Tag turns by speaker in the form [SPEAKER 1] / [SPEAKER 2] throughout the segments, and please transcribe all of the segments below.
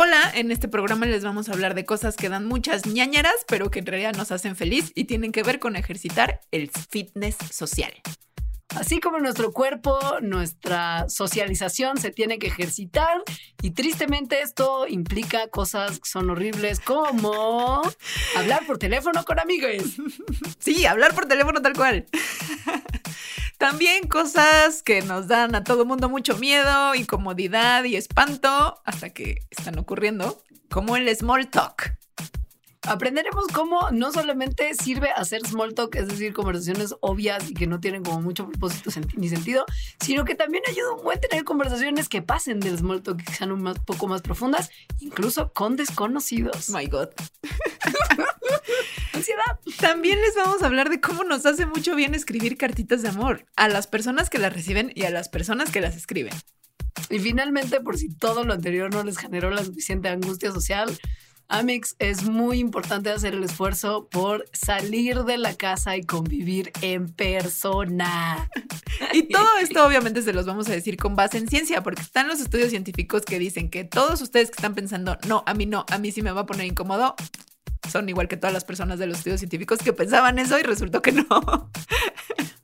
[SPEAKER 1] Hola, en este programa les vamos a hablar de cosas que dan muchas ñañaras, pero que en realidad nos hacen feliz y tienen que ver con ejercitar el fitness social.
[SPEAKER 2] Así como nuestro cuerpo, nuestra socialización se tiene que ejercitar y tristemente esto implica cosas que son horribles como hablar por teléfono con amigos.
[SPEAKER 1] Sí, hablar por teléfono tal cual. También cosas que nos dan a todo mundo mucho miedo, incomodidad y espanto hasta que están ocurriendo, como el small talk.
[SPEAKER 2] Aprenderemos cómo no solamente sirve hacer small talk, es decir, conversaciones obvias y que no tienen como mucho propósito ni sentido, sino que también ayuda un buen tener conversaciones que pasen del small talk, que sean un poco más profundas, incluso con desconocidos.
[SPEAKER 1] My God.
[SPEAKER 2] Ansiedad.
[SPEAKER 1] También les vamos a hablar de cómo nos hace mucho bien escribir cartitas de amor a las personas que las reciben y a las personas que las escriben.
[SPEAKER 2] Y finalmente, por si todo lo anterior no les generó la suficiente angustia social, Amix, es muy importante hacer el esfuerzo por salir de la casa y convivir en persona.
[SPEAKER 1] Y todo esto obviamente se los vamos a decir con base en ciencia, porque están los estudios científicos que dicen que todos ustedes que están pensando, no, a mí no, a mí sí me va a poner incómodo, son igual que todas las personas de los estudios científicos que pensaban eso y resultó que no.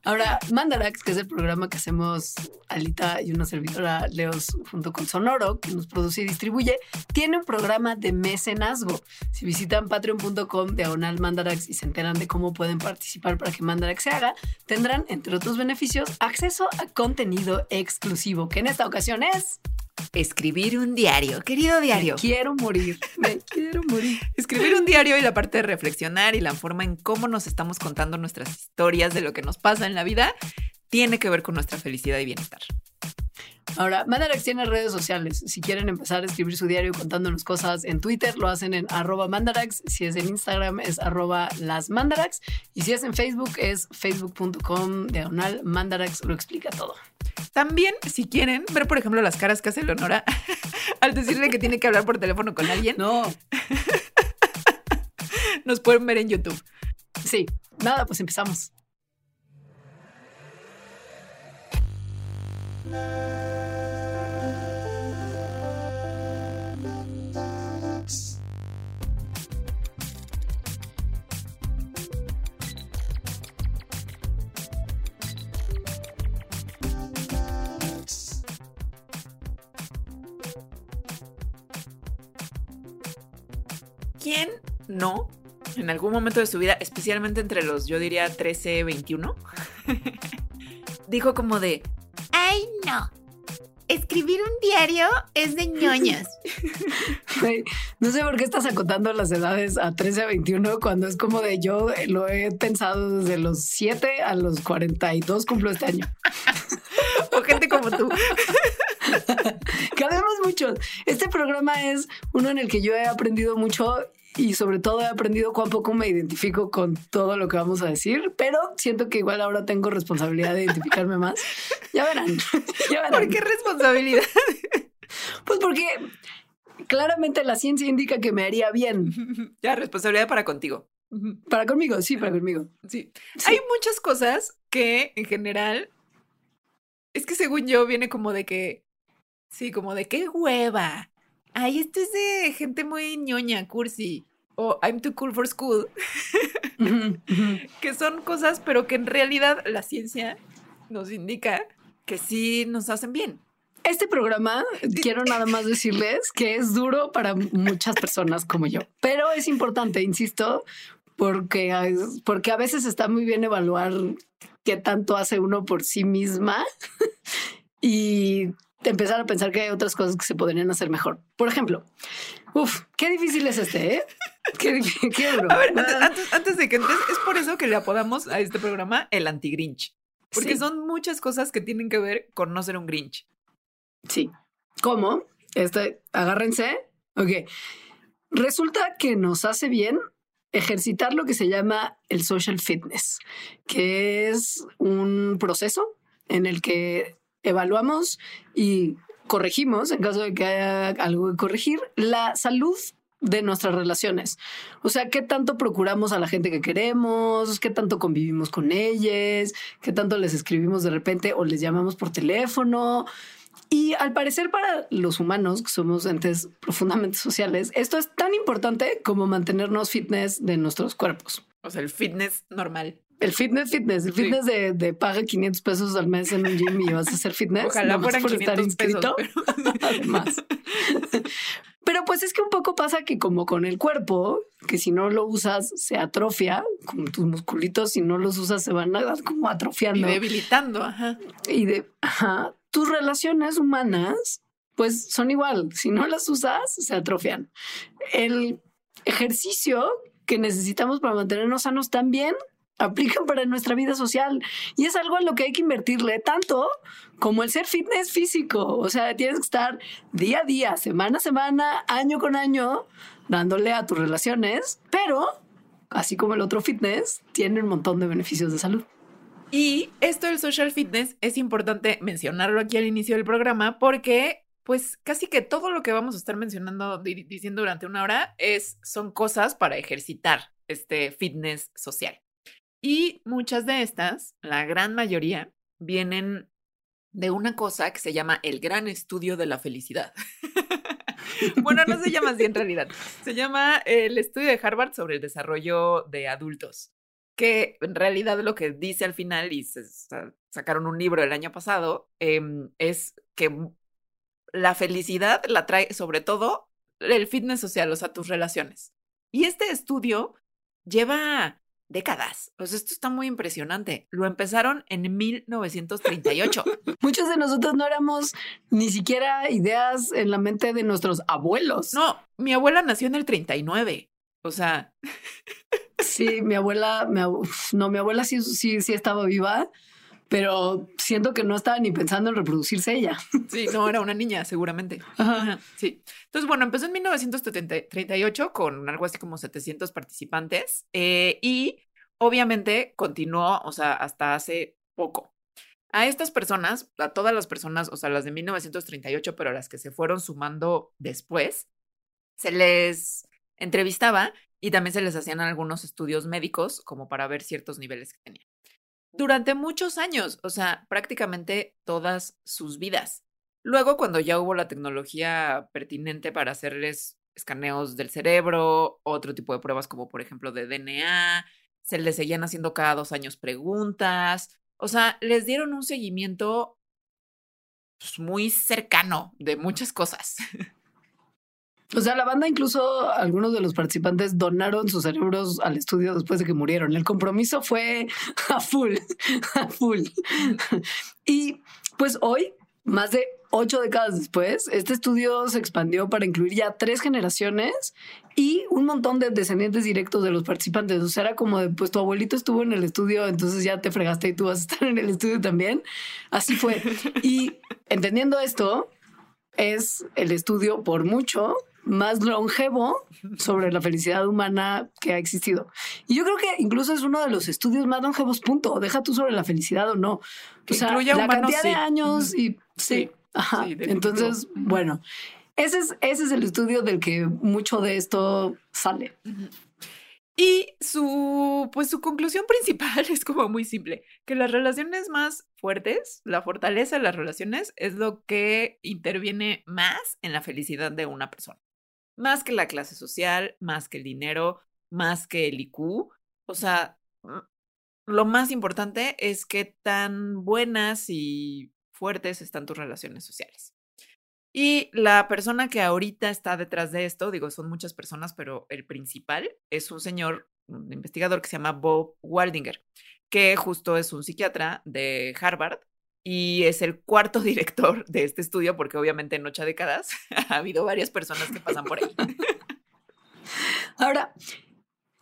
[SPEAKER 2] Ahora, Mandarax, que es el programa que hacemos Alita y una servidora Leos junto con Sonoro, que nos produce y distribuye, tiene un programa de mecenazgo. Si visitan patreon.com diagonal Mandarax y se enteran de cómo pueden participar para que Mandarax se haga, tendrán, entre otros beneficios, acceso a contenido exclusivo, que en esta ocasión es
[SPEAKER 1] escribir un diario. Querido diario.
[SPEAKER 2] Me quiero morir. Me quiero morir.
[SPEAKER 1] Escribir un diario y la parte de reflexionar y la forma en cómo nos estamos contando nuestras historias de lo que nos pasa en la vida tiene que ver con nuestra felicidad y bienestar.
[SPEAKER 2] Ahora, Mandarax tiene redes sociales. Si quieren empezar a escribir su diario contándonos cosas en Twitter, lo hacen en arroba mandarax. Si es en Instagram, es arroba las mandarax. Y si es en Facebook, es facebook.com diagonal mandarax. Lo explica todo.
[SPEAKER 1] También, si quieren ver, por ejemplo, las caras que hace Leonora al decirle que tiene que hablar por teléfono con alguien.
[SPEAKER 2] No.
[SPEAKER 1] Nos pueden ver en YouTube.
[SPEAKER 2] Sí. Nada, pues empezamos.
[SPEAKER 1] ¿Quién no? En algún momento de su vida, especialmente entre los, yo diría, 13, 21, dijo como de, ay no, escribir un diario es de ñoñas.
[SPEAKER 2] no sé por qué estás acotando las edades a 13 a 21 cuando es como de yo lo he pensado desde los 7 a los 42 cumplo este año.
[SPEAKER 1] o gente como tú.
[SPEAKER 2] Cabemos mucho. Este programa es uno en el que yo he aprendido mucho y sobre todo he aprendido cuán poco me identifico con todo lo que vamos a decir, pero siento que igual ahora tengo responsabilidad de identificarme más. Ya verán. Ya verán.
[SPEAKER 1] ¿Por qué responsabilidad?
[SPEAKER 2] Pues porque claramente la ciencia indica que me haría bien.
[SPEAKER 1] Ya, responsabilidad para contigo.
[SPEAKER 2] Para conmigo, sí, para conmigo.
[SPEAKER 1] Sí. Hay muchas cosas que en general es que según yo viene como de que Sí, como de qué hueva. Ay, esto es de gente muy ñoña, cursi. O I'm too cool for school. que son cosas, pero que en realidad la ciencia nos indica que sí nos hacen bien.
[SPEAKER 2] Este programa, quiero nada más decirles que es duro para muchas personas como yo, pero es importante, insisto, porque, porque a veces está muy bien evaluar qué tanto hace uno por sí misma y empezar a pensar que hay otras cosas que se podrían hacer mejor. Por ejemplo, uff, qué difícil es este, ¿eh? Qué, qué duro.
[SPEAKER 1] A ver, antes, de que entres, es por eso que le apodamos a este programa el anti-Grinch. Porque son muchas cosas que tienen que ver con no ser un Grinch.
[SPEAKER 2] Sí. ¿Cómo? Este, agárrense. Ok. Resulta que nos hace bien ejercitar lo que se llama el social fitness, que es un proceso en el que evaluamos y corregimos, en caso de que haya algo que corregir, la salud de nuestras relaciones. O sea, qué tanto procuramos a la gente que queremos, qué tanto convivimos con ellos, qué tanto les escribimos de repente o les llamamos por teléfono. Y al parecer para los humanos, que somos entes profundamente sociales, esto es tan importante como mantenernos fitness de nuestros cuerpos.
[SPEAKER 1] O sea, el fitness normal.
[SPEAKER 2] El fitness, fitness, el fitness de, de, paga 500 pesos al mes en un gym y vas a hacer fitness.
[SPEAKER 1] Ojalá fueran por 500 estar inscrito. Pesos,
[SPEAKER 2] pero... Además. Pero pues es que un poco pasa que como con el cuerpo, que si no lo usas se atrofia, como tus musculitos si no los usas se van a, como atrofiando.
[SPEAKER 1] Y debilitando, ajá.
[SPEAKER 2] Y de, ajá, tus relaciones humanas pues son igual, si no las usas se atrofian. El ejercicio que necesitamos para mantenernos sanos también aplican para nuestra vida social y es algo en lo que hay que invertirle tanto como el ser fitness físico. O sea, tienes que estar día a día, semana a semana, año con año, dándole a tus relaciones, pero así como el otro fitness, tiene un montón de beneficios de salud.
[SPEAKER 1] Y esto del social fitness es importante mencionarlo aquí al inicio del programa porque pues casi que todo lo que vamos a estar mencionando, diciendo durante una hora, es, son cosas para ejercitar este fitness social. Y muchas de estas, la gran mayoría, vienen de una cosa que se llama el gran estudio de la felicidad. bueno, no se llama así en realidad. Se llama el estudio de Harvard sobre el desarrollo de adultos, que en realidad lo que dice al final, y se sacaron un libro el año pasado, em, es que la felicidad la trae sobre todo el fitness social, o sea, tus relaciones. Y este estudio lleva décadas. Pues esto está muy impresionante. Lo empezaron en 1938.
[SPEAKER 2] Muchos de nosotros no éramos ni siquiera ideas en la mente de nuestros abuelos.
[SPEAKER 1] No, mi abuela nació en el 39. O sea.
[SPEAKER 2] Sí, mi abuela, no, mi abuela sí, sí, sí estaba viva pero siento que no estaba ni pensando en reproducirse ella.
[SPEAKER 1] Sí, no, era una niña, seguramente. Sí. Entonces, bueno, empezó en 1938 con algo así como 700 participantes eh, y obviamente continuó, o sea, hasta hace poco. A estas personas, a todas las personas, o sea, las de 1938, pero las que se fueron sumando después, se les entrevistaba y también se les hacían algunos estudios médicos como para ver ciertos niveles que tenían durante muchos años, o sea, prácticamente todas sus vidas. Luego, cuando ya hubo la tecnología pertinente para hacerles escaneos del cerebro, otro tipo de pruebas como por ejemplo de DNA, se les seguían haciendo cada dos años preguntas, o sea, les dieron un seguimiento pues, muy cercano de muchas cosas.
[SPEAKER 2] O sea, la banda incluso algunos de los participantes donaron sus cerebros al estudio después de que murieron. El compromiso fue a full, a full. Y pues hoy, más de ocho décadas después, este estudio se expandió para incluir ya tres generaciones y un montón de descendientes directos de los participantes. O sea, era como de, pues tu abuelito estuvo en el estudio, entonces ya te fregaste y tú vas a estar en el estudio también. Así fue. Y entendiendo esto, es el estudio por mucho más longevo sobre la felicidad humana que ha existido. Y yo creo que incluso es uno de los estudios más longevos, punto. Deja tú sobre la felicidad o no. O sea, la cantidad de años y sí. Ajá. Entonces, bueno, ese es, ese es el estudio del que mucho de esto sale.
[SPEAKER 1] Y su, pues su conclusión principal es como muy simple, que las relaciones más fuertes, la fortaleza de las relaciones es lo que interviene más en la felicidad de una persona más que la clase social, más que el dinero, más que el IQ. O sea, mm, lo más importante es qué tan buenas y fuertes están tus relaciones sociales. Y la persona que ahorita está detrás de esto, digo, son muchas personas, pero el principal es un señor, un investigador que se llama Bob Waldinger, que justo es un psiquiatra de Harvard y es el cuarto director de este estudio, porque obviamente en ocho décadas ha habido varias personas que pasan por ahí.
[SPEAKER 2] Ahora,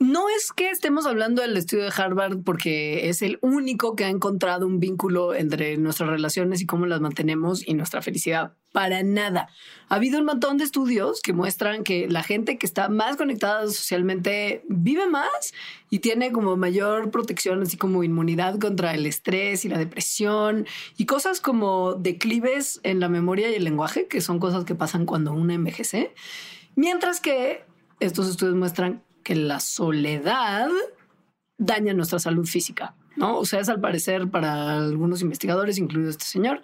[SPEAKER 2] no es que estemos hablando del estudio de Harvard porque es el único que ha encontrado un vínculo entre nuestras relaciones y cómo las mantenemos y nuestra felicidad. Para nada. Ha habido un montón de estudios que muestran que la gente que está más conectada socialmente vive más y tiene como mayor protección, así como inmunidad contra el estrés y la depresión y cosas como declives en la memoria y el lenguaje, que son cosas que pasan cuando uno envejece. Mientras que estos estudios muestran que la soledad daña nuestra salud física. ¿no? O sea, es al parecer para algunos investigadores, incluido este señor,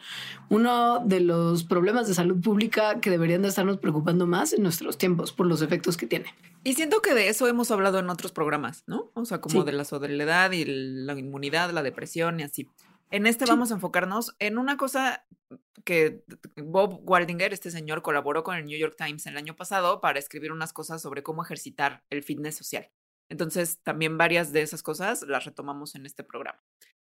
[SPEAKER 2] uno de los problemas de salud pública que deberían de estarnos preocupando más en nuestros tiempos por los efectos que tiene.
[SPEAKER 1] Y siento que de eso hemos hablado en otros programas, ¿no? O sea, como de la soledad y la inmunidad, la depresión y así. En este vamos a enfocarnos en una cosa que Bob Waldinger, este señor, colaboró con el New York Times el año pasado para escribir unas cosas sobre cómo ejercitar el fitness social. Entonces, también varias de esas cosas las retomamos en este programa.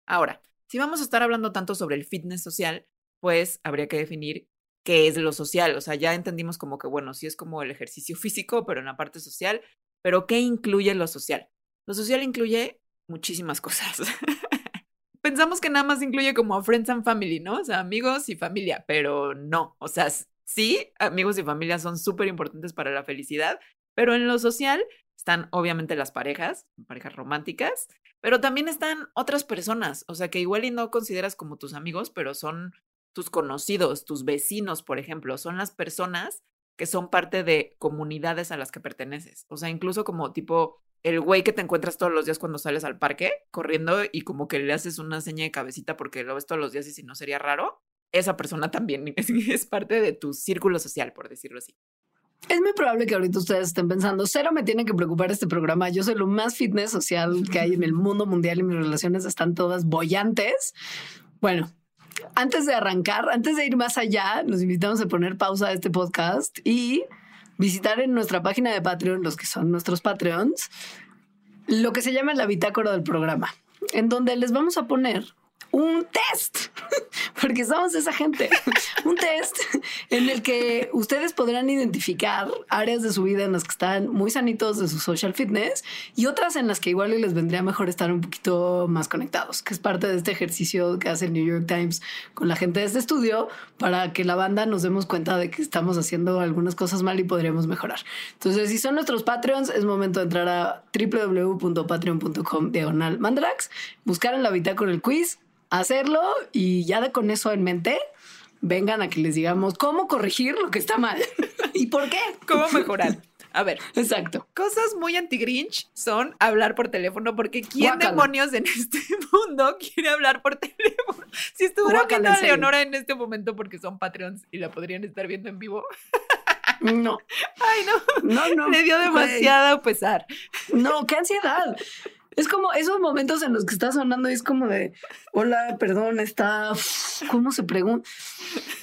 [SPEAKER 1] Ahora, si vamos a estar hablando tanto sobre el fitness social, pues habría que definir qué es lo social. O sea, ya entendimos como que, bueno, sí es como el ejercicio físico, pero en la parte social, pero ¿qué incluye lo social? Lo social incluye muchísimas cosas. Pensamos que nada más incluye como friends and family, ¿no? O sea, amigos y familia, pero no. O sea, sí, amigos y familia son súper importantes para la felicidad, pero en lo social están obviamente las parejas, parejas románticas, pero también están otras personas, o sea, que igual y no consideras como tus amigos, pero son tus conocidos, tus vecinos, por ejemplo, son las personas que son parte de comunidades a las que perteneces. O sea, incluso como tipo el güey que te encuentras todos los días cuando sales al parque corriendo y como que le haces una seña de cabecita porque lo ves todos los días y si no sería raro, esa persona también es, parte de tu círculo social, por decirlo así.
[SPEAKER 2] Es muy probable que ahorita ustedes estén pensando, cero me tiene que preocupar este programa, yo soy lo más fitness social que hay en el mundo mundial y mis relaciones están todas bollantes. Bueno, antes de arrancar, antes de ir más allá, nos invitamos a poner pausa a este podcast y visitar en nuestra página de Patreon, los que son nuestros Patreons, lo que se llama la bitácora del programa, en donde les vamos a poner un test, porque somos esa gente, un test en el que ustedes podrán identificar áreas de su vida en las que están muy sanitos de su social fitness y otras en las que igual les vendría mejor estar un poquito más conectados, que es parte de este ejercicio que hace el New York Times con la gente de este estudio para que la banda nos demos cuenta de que estamos haciendo algunas cosas mal y podríamos mejorar. Entonces, si son nuestros Patreons, es momento de entrar a www.patreon.com diagonal mandrax, buscar en la bitácora el quiz, hacerlo y ya de con eso en mente, vengan a que les digamos cómo corregir lo que está mal y por qué.
[SPEAKER 1] ¿Cómo mejorar? A ver.
[SPEAKER 2] Exacto.
[SPEAKER 1] Cosas muy anti-Grinch son hablar por teléfono, porque ¿quién demonios en este mundo quiere hablar por teléfono? Si estuviera viendo a Leonora en este momento porque son Patreons y la podrían estar viendo en vivo.
[SPEAKER 2] No.
[SPEAKER 1] Ay, no. No, no. Le dio demasiado pesar.
[SPEAKER 2] No, qué ansiedad. Es como esos momentos en los que está sonando y es como de, hola, perdón, está, ¿cómo se pregunta?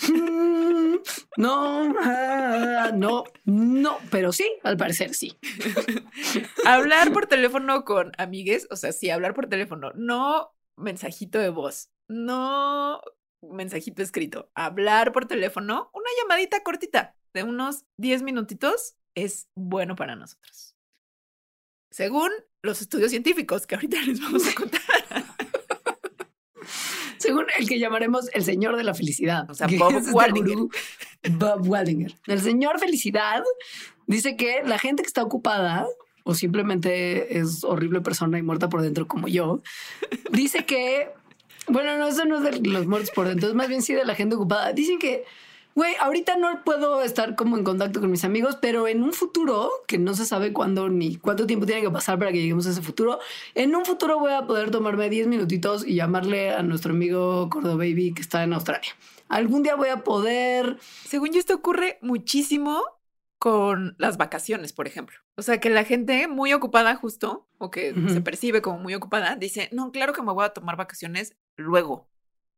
[SPEAKER 2] No, ah, no, no, pero sí, al parecer sí.
[SPEAKER 1] hablar por teléfono con amigues, o sea, sí, hablar por teléfono, no mensajito de voz, no mensajito escrito, hablar por teléfono, una llamadita cortita de unos 10 minutitos es bueno para nosotros. Según los estudios científicos que ahorita les vamos a contar.
[SPEAKER 2] Según el que llamaremos el señor de la felicidad.
[SPEAKER 1] O sea, Bob Waldinger.
[SPEAKER 2] Bob Waldinger. El señor felicidad dice que la gente que está ocupada o simplemente es horrible persona y muerta por dentro como yo, dice que, bueno, no, eso no es de los muertos por dentro, es más bien sí de la gente ocupada. Dicen que güey, ahorita no puedo estar como en contacto con mis amigos, pero en un futuro, que no se sabe cuándo ni cuánto tiempo tiene que pasar para que lleguemos a ese futuro, en un futuro voy a poder tomarme 10 minutitos y llamarle a nuestro amigo Cordo Baby que está en Australia. Algún día voy a poder...
[SPEAKER 1] Según yo, esto ocurre muchísimo con las vacaciones, por ejemplo. O sea, que la gente muy ocupada justo, o que se percibe como muy ocupada, dice, no, claro que me voy a tomar vacaciones luego.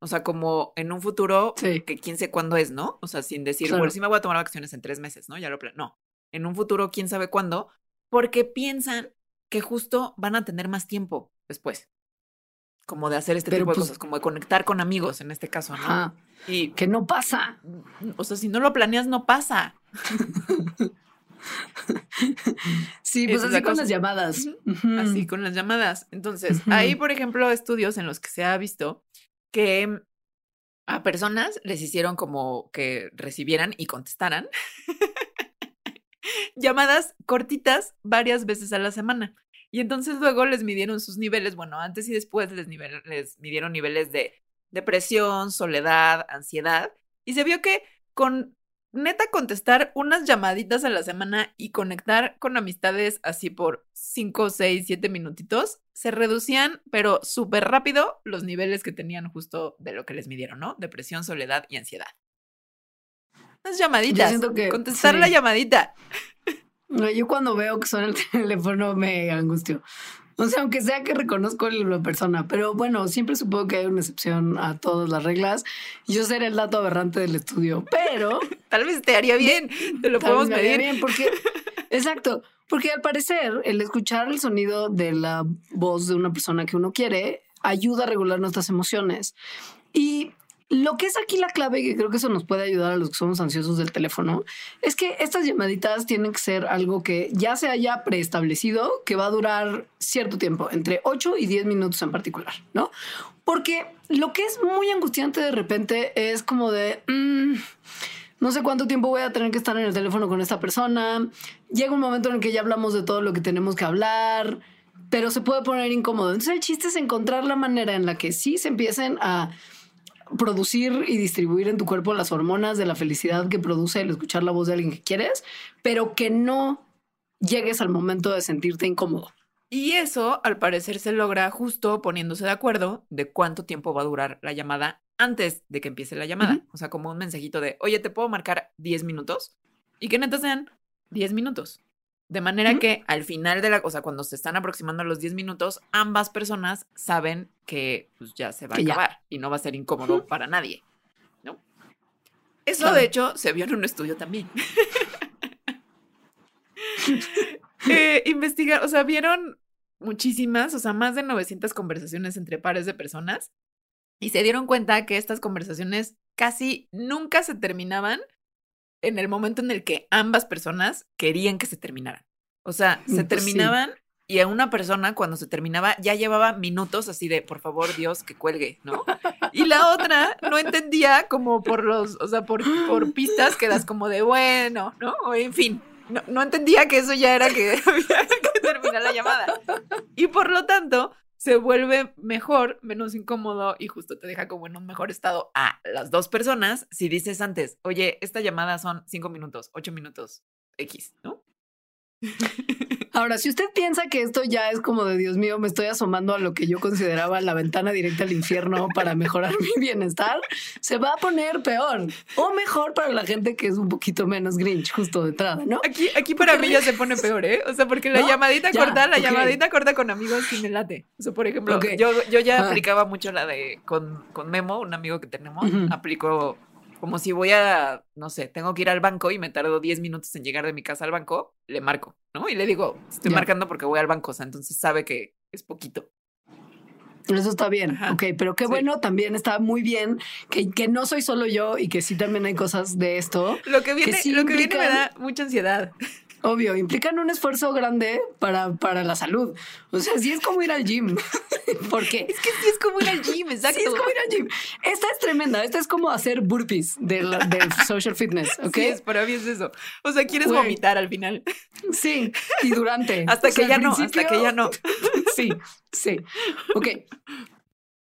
[SPEAKER 1] O sea, como en un futuro que quién sé cuándo es, ¿no? O sea, sin decir, bueno, sí me voy a tomar vacaciones en tres meses, ¿no? Ya lo No. En un futuro, quién sabe cuándo, porque piensan que justo van a tener más tiempo después. Como de hacer este tipo de pues cosas, como de conectar con amigos en este caso, ¿no?
[SPEAKER 2] Y que no pasa.
[SPEAKER 1] O sea, si no lo planeas, no pasa.
[SPEAKER 2] sí, pues así con las llamadas.
[SPEAKER 1] Así con las llamadas. Entonces, hay, por ejemplo, estudios en los que se ha visto que a personas les hicieron como que recibieran y contestaran llamadas cortitas varias veces a la semana. Y entonces luego les midieron sus niveles, bueno, antes y después les, midieron niveles de depresión, soledad, ansiedad. Y se vio que con neta contestar unas llamaditas a la semana y conectar con amistades así por 5, 6, 7 minutitos, se reducían, pero súper rápido, los niveles que tenían justo de lo que les midieron, ¿no? Depresión, soledad y ansiedad. Unas llamaditas.
[SPEAKER 2] que,
[SPEAKER 1] contestar la llamadita.
[SPEAKER 2] Yo cuando veo que suena el teléfono me angustio. O sea, aunque sea que reconozco la persona, pero bueno, siempre supongo que hay una excepción a todas las reglas. Yo seré el dato aberrante del estudio, pero
[SPEAKER 1] tal vez te haría bien, te lo podemos medir.
[SPEAKER 2] bien porque exacto, porque al parecer el escuchar el sonido de la voz de una persona que uno quiere ayuda a regular nuestras emociones. Y lo que es aquí la clave, y creo que eso nos puede ayudar a los que somos ansiosos del teléfono, es que estas llamaditas tienen que ser algo que ya se haya preestablecido, que va a durar cierto tiempo, entre 8 y 10 minutos en particular, ¿no? Porque lo que es muy angustiante de repente es como de... Mm, no sé cuánto tiempo voy a tener que estar en el teléfono con esta persona. Llega un momento en el que ya hablamos de todo lo que tenemos que hablar, pero se puede poner incómodo. Entonces el chiste es encontrar la manera en la que sí se empiecen a producir y distribuir en tu cuerpo las hormonas de la felicidad que produce el escuchar la voz de alguien que quieres, pero que no llegues al momento de sentirte incómodo.
[SPEAKER 1] Y eso, al parecer, se logra justo poniéndose de acuerdo de cuánto tiempo va a durar la llamada antes de que empiece la llamada. O sea, como un mensajito de, oye, ¿te puedo marcar 10 minutos? Y que neta sean 10 minutos. De manera que al final de la, o sea, cuando se están aproximando a los 10 minutos, ambas personas saben que pues, ya se va a acabar y no va a ser incómodo para nadie. ¿no? Eso, de hecho, se vio en un estudio también. eh, investigar, o sea, vieron muchísimas, o sea, más de 900 conversaciones entre pares de personas y se dieron cuenta que estas conversaciones casi nunca se terminaban en el momento en el que ambas personas querían que se terminaran. O sea, se pues terminaban y a una persona cuando se terminaba ya llevaba minutos así de, por favor, Dios, que cuelgue, ¿no? Y la otra no entendía como por los, o sea, por, por pistas que das como de, bueno, ¿no? O en fin, no, no entendía que eso ya era que había que terminar la llamada. Y por lo tanto, se vuelve mejor, menos incómodo y justo te deja como en un mejor estado a las dos personas si dices antes, oye, esta llamada son cinco minutos, ocho minutos, X, ¿no?
[SPEAKER 2] Ahora, si usted piensa que esto ya es como de Dios mío, me estoy asomando a lo que yo consideraba la ventana directa al infierno para mejorar mi bienestar, se va a poner peor o mejor para la gente que es un poquito menos grinch justo de entrada, ¿no?
[SPEAKER 1] Aquí, aquí para mí ya se pone peor, ¿eh? O sea, porque la llamadita corta, la llamadita corta con amigos sí me late. O sea, por ejemplo, yo, yo ya ah. aplicaba mucho la de con, con Memo, un amigo que tenemos, aplicó como si voy a, no sé, tengo que ir al banco y me tardo 10 minutos en llegar de mi casa al banco, le marco, ¿no? Y le digo, estoy marcando porque voy al banco, o sea, entonces sabe que es poquito.
[SPEAKER 2] Eso está bien, ok, pero qué bueno, también está muy bien que, que, no soy solo yo y que sí también hay cosas de esto.
[SPEAKER 1] Lo que viene, lo que viene me da mucha ansiedad.
[SPEAKER 2] Obvio, implican un esfuerzo grande para, para la salud. O sea, sí es como ir al gym. ¿Por qué?
[SPEAKER 1] Es que sí es como ir al gym, exacto.
[SPEAKER 2] Sí es como ir al gym. Esta es tremenda. Esta es como hacer burpees del, del social fitness, ¿ok?
[SPEAKER 1] Sí, es, para mí es eso. O sea, quieres vomitar al final.
[SPEAKER 2] Sí, y durante.
[SPEAKER 1] hasta que ya no, hasta que ya no.
[SPEAKER 2] Sí, sí. Ok.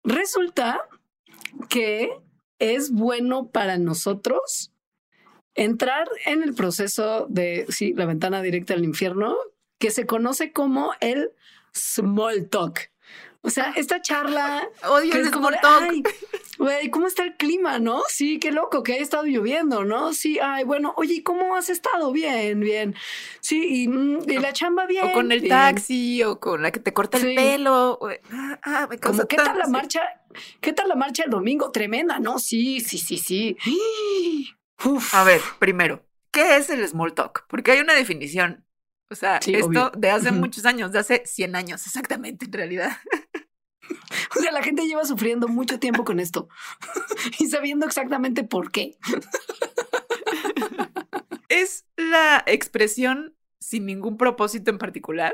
[SPEAKER 2] Resulta que es bueno para nosotros entrar en el proceso de, sí, la ventana directa al infierno, que se conoce como el small talk. O sea, esta charla.
[SPEAKER 1] Odio el small talk.
[SPEAKER 2] Güey, ¿cómo está el clima, no? Sí, qué loco, que ha estado lloviendo, ¿no? Sí, ay, bueno, oye, ¿cómo has estado? Bien, bien. Sí, y, mm, la chamba bien.
[SPEAKER 1] O con el taxi, o con la que te corta el pelo. Ah,
[SPEAKER 2] ah, me Como, ¿qué tal la marcha? ¿Qué tal la marcha el domingo? Tremenda, ¿no? Sí, sí, sí, sí.
[SPEAKER 1] A ver, primero, ¿qué es el small talk? Porque hay una definición. O sea, esto de hace muchos años, de hace 100 años exactamente, en realidad.
[SPEAKER 2] O sea, la gente lleva sufriendo mucho tiempo con esto y sabiendo exactamente por qué.
[SPEAKER 1] Es la expresión sin ningún propósito en particular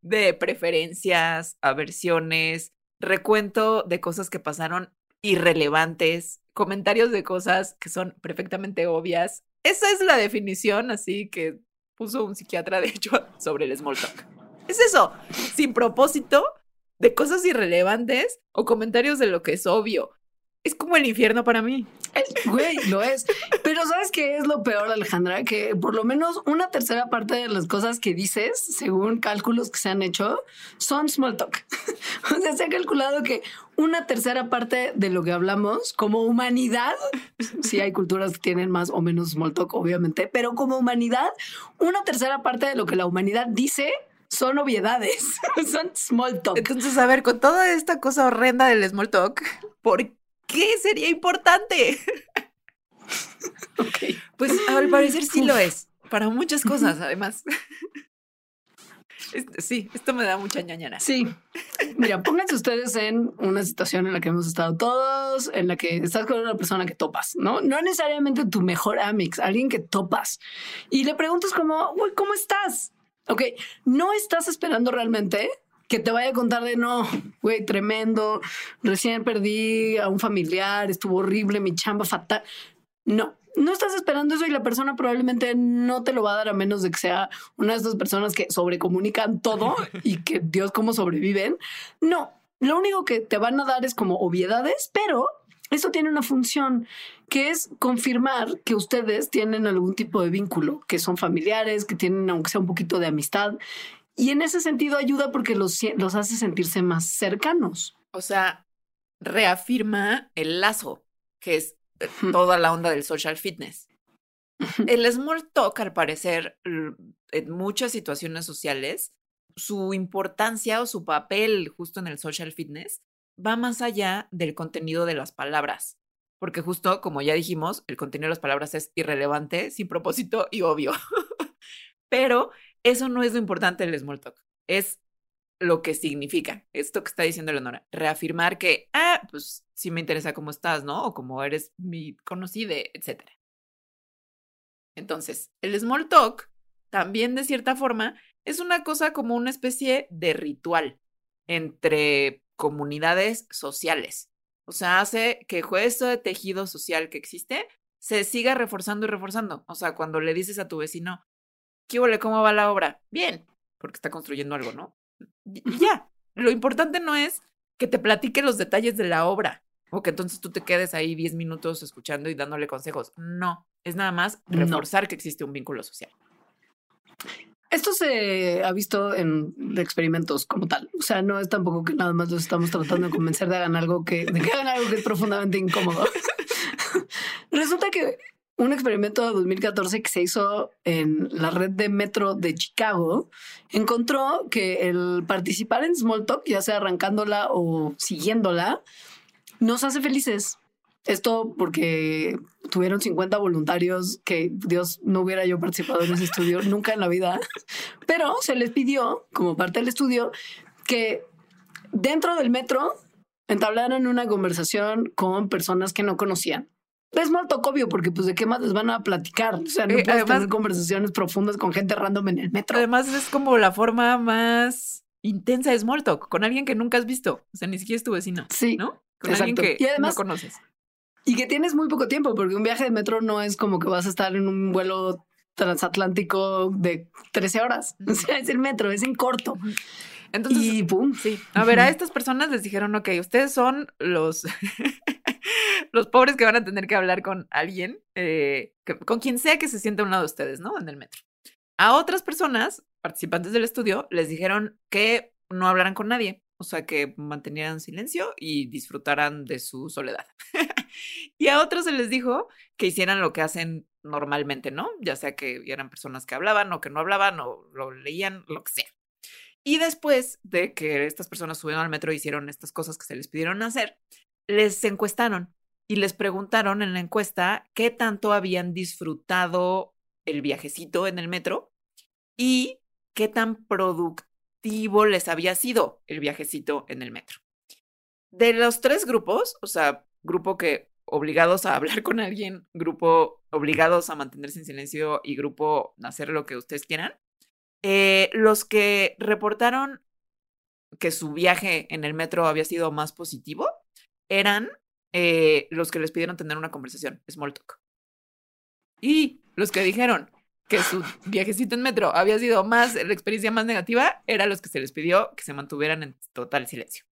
[SPEAKER 1] de preferencias, aversiones, recuento de cosas que pasaron irrelevantes, comentarios de cosas que son perfectamente obvias. Esa es la definición, así que puso un psiquiatra, de hecho, sobre el small talk. Es eso, sin propósito, de cosas irrelevantes o comentarios de lo que es obvio. Es como el infierno para mí.
[SPEAKER 2] Güey, lo es. Pero ¿sabes qué es lo peor, Alejandra? Que por lo menos una tercera parte de las cosas que dices, según cálculos que se han hecho, son small talk. O sea, se ha calculado que una tercera parte de lo que hablamos como humanidad, sí hay culturas que tienen más o menos small talk, obviamente, pero como humanidad, una tercera parte de lo que la humanidad dice son obviedades, son small talk.
[SPEAKER 1] Entonces, a ver, con toda esta cosa horrenda del small talk, ¿por qué sería importante?
[SPEAKER 2] Ok.
[SPEAKER 1] Pues al parecer sí lo es, para muchas cosas, además. Este, Sí, esto me da mucha ñañara.
[SPEAKER 2] Sí. Mira, pónganse ustedes en una situación en la que hemos estado todos, en la que estás con una persona que topas, ¿no? No necesariamente tu mejor amix, alguien que topas. Y le preguntas como, "Güey, ¿cómo estás? Ok, no estás esperando realmente que te vaya a contar de no, güey, tremendo, recién perdí a un familiar, estuvo horrible, mi chamba fatal. No, no estás esperando eso y la persona probablemente no te lo va a dar a menos de que sea una de estas personas que sobrecomunican todo y que Dios cómo sobreviven. No, lo único que te van a dar es como obviedades, pero esto tiene una función que es confirmar que ustedes tienen algún tipo de vínculo, que son familiares, que tienen aunque sea un poquito de amistad. Y en ese sentido ayuda porque los, los hace sentirse más cercanos.
[SPEAKER 1] O sea, reafirma el lazo, que es eh, toda la onda del social fitness. El small talk, al parecer, en muchas situaciones sociales, su importancia o su papel justo en el social fitness va más allá del contenido de las palabras. Porque justo, como ya dijimos, el contenido de las palabras es irrelevante, sin propósito y obvio. Pero eso no es lo importante del small talk. Es lo que significa. Esto que está diciendo Leonora. Reafirmar que, ah, pues sí me interesa cómo estás, ¿no? O cómo eres mi conocide, etc. Entonces, el small talk también de cierta forma es una cosa como una especie de ritual entre comunidades sociales. O sea, hace que esto de tejido social que existe se siga reforzando y reforzando. O sea, cuando le dices a tu vecino, ¿qué huele? ¿Cómo va la obra? Bien, porque está construyendo algo, ¿no? Y ya, lo importante no es que te platique los detalles de la obra o que entonces tú te quedes ahí 10 minutos escuchando y dándole consejos. No, es nada más
[SPEAKER 2] No.
[SPEAKER 1] reforzar que existe un vínculo social.
[SPEAKER 2] Esto se ha visto en experimentos como tal. O sea, no es tampoco que nada más los estamos tratando de convencer de hagan algo que, de que hagan algo que es profundamente incómodo. Resulta que un experimento de 2014 que se hizo en la red de metro de Chicago encontró que el participar en small talk, ya sea arrancándola o siguiéndola, nos hace felices. Esto porque tuvieron 50 voluntarios que Dios no hubiera yo participado en ese estudio nunca en la vida, pero se les pidió como parte del estudio que dentro del metro entablaran una conversación con personas que no conocían. Es mal obvio porque pues de qué más les van a platicar. O sea, no
[SPEAKER 1] Eh,
[SPEAKER 2] puedes
[SPEAKER 1] además-
[SPEAKER 2] tener conversaciones profundas con gente random en el metro.
[SPEAKER 1] Además, es como la forma más intensa de small talk con alguien que nunca has visto. O sea, ni siquiera es tu vecino,
[SPEAKER 2] Sí,
[SPEAKER 1] ¿no? Con
[SPEAKER 2] exacto.
[SPEAKER 1] alguien que
[SPEAKER 2] Y además-
[SPEAKER 1] no conoces.
[SPEAKER 2] Y que tienes muy poco tiempo, porque un viaje de metro no es como que vas a estar en un vuelo transatlántico de 13 horas. O sea, es el metro, es en corto.
[SPEAKER 1] Entonces,
[SPEAKER 2] y pum.
[SPEAKER 1] Sí, a ver, a estas personas les dijeron, ok, ustedes son los, los pobres que van a tener que hablar con alguien, eh, con quien sea que se sienta a un lado de ustedes, ¿no? En el metro. A otras personas, participantes del estudio, les dijeron que no hablaran con nadie, o sea, que mantenieran silencio y disfrutaran de su soledad. y a otros se les dijo que hicieran lo que hacen normalmente, ¿no? Ya sea que eran personas que hablaban o que no hablaban o lo leían, lo que sea. Y después de que estas personas subieron al metro y hicieron estas cosas que se les pidieron hacer, les encuestaron y les preguntaron en la encuesta qué tanto habían disfrutado el viajecito en el metro y qué tan productivo les había sido el viajecito en el metro. De los tres grupos, o sea, grupo que obligados a hablar con alguien, grupo obligados a mantenerse en silencio y grupo hacer lo que ustedes quieran, eh, los que reportaron que su viaje en el metro había sido más positivo eran eh, los que les pidieron tener una conversación, small talk. Y los que dijeron que su viajecito en metro había sido más, la experiencia más negativa, eran los que se les pidió que se mantuvieran en total silencio.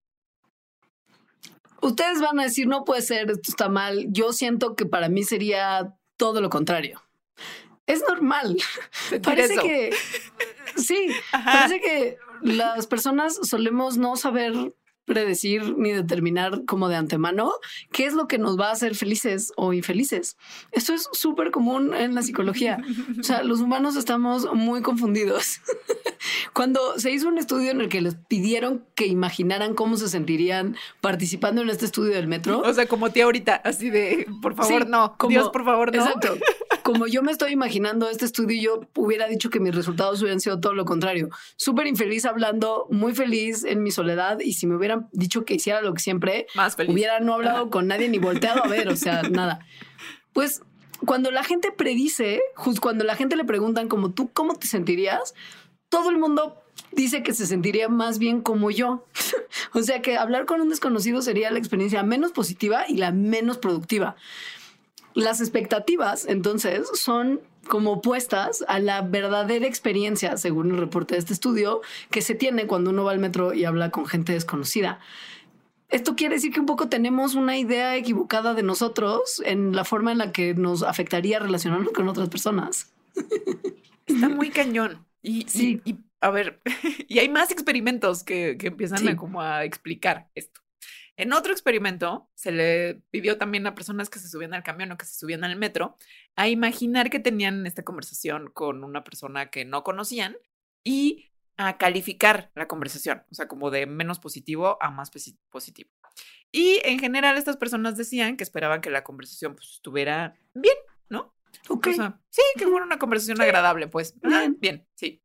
[SPEAKER 2] Ustedes van a decir, no puede ser, esto está mal. Yo siento que para mí sería todo lo contrario. Es normal. Parece
[SPEAKER 1] eso.
[SPEAKER 2] que sí, parece que las personas solemos no saber predecir ni determinar como de antemano qué es lo que nos va a hacer felices o infelices. Esto es súper común en la psicología. O sea, los humanos estamos muy confundidos. Cuando se hizo un estudio en el que les pidieron que imaginaran cómo se sentirían participando en este estudio del metro,
[SPEAKER 1] O sea, como tía ahorita, así de, por favor,
[SPEAKER 2] Sí,
[SPEAKER 1] no.
[SPEAKER 2] como-
[SPEAKER 1] Dios, por favor, no.
[SPEAKER 2] Exacto. Como yo me estoy imaginando este estudio, yo hubiera dicho que mis resultados hubieran sido todo lo contrario. Súper infeliz hablando, muy feliz en mi soledad. Y si me hubieran dicho que hiciera lo que siempre,
[SPEAKER 1] Más feliz.
[SPEAKER 2] hubiera no hablado con nadie ni volteado a ver, o sea, nada. Pues cuando la gente predice, justo cuando la gente le preguntan como tú, ¿cómo te sentirías? Todo el mundo dice que se sentiría más bien como yo. o sea que hablar con un desconocido sería la experiencia menos positiva y la menos productiva. Las expectativas, entonces, son como opuestas a la verdadera experiencia, según el reporte de este estudio, que se tiene cuando uno va al metro y habla con gente desconocida. Esto quiere decir que un poco tenemos una idea equivocada de nosotros en la forma en la que nos afectaría relacionarnos con otras personas.
[SPEAKER 1] Está muy cañón. Y, y-
[SPEAKER 2] Sí.
[SPEAKER 1] y, a ver, y hay más experimentos que, que empiezan
[SPEAKER 2] Sí.
[SPEAKER 1] a como a explicar esto. En otro experimento se le pidió también a personas que se subían al camión o que se subían al metro a imaginar que tenían esta conversación con una persona que no conocían y a calificar la conversación, o sea, como de menos positivo a más posi- positivo. Y en general estas personas decían que esperaban que la conversación pues, estuviera bien, ¿no?
[SPEAKER 2] Ok.
[SPEAKER 1] O sea, sí, que fuera una conversación agradable, pues. Ah,
[SPEAKER 2] Bien.
[SPEAKER 1] bien, sí.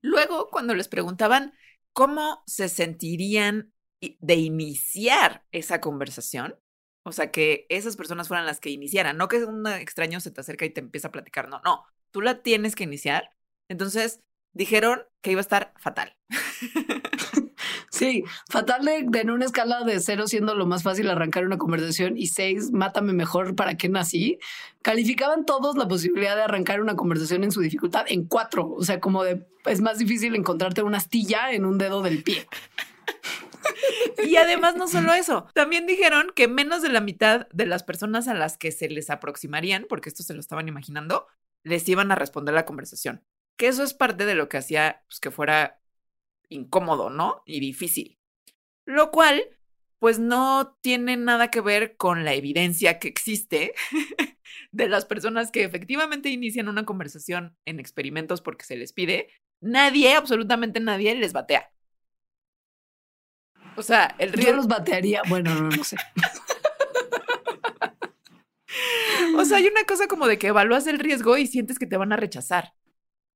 [SPEAKER 1] Luego, cuando les preguntaban cómo se sentirían de iniciar esa conversación, o sea, que esas personas fueran las que iniciaran, no que un extraño se te acerca y te empieza a platicar, no, no, tú la tienes que iniciar. Entonces, dijeron que iba a estar fatal.
[SPEAKER 2] Sí, fatal de, en una escala de cero siendo lo más fácil arrancar una conversación y seis, mátame mejor para qué nací. Calificaban todos la posibilidad de arrancar una conversación en su dificultad en cuatro. O sea, como de es más difícil encontrarte una astilla en un dedo del pie.
[SPEAKER 1] Y además no solo eso, también dijeron que menos de la mitad de las personas a las que se les aproximarían, porque esto se lo estaban imaginando, les iban a responder la conversación. Que eso es parte de lo que hacía pues, que fuera incómodo, ¿no? Y difícil. Lo cual, pues no tiene nada que ver con la evidencia que existe de las personas que efectivamente inician una conversación en experimentos porque se les pide. Nadie, absolutamente nadie, les batea. O sea, el
[SPEAKER 2] Yo
[SPEAKER 1] riesgo.
[SPEAKER 2] los batearía. Bueno, no, no sé.
[SPEAKER 1] O sea, hay una cosa como de que evalúas el riesgo y sientes que te van a rechazar.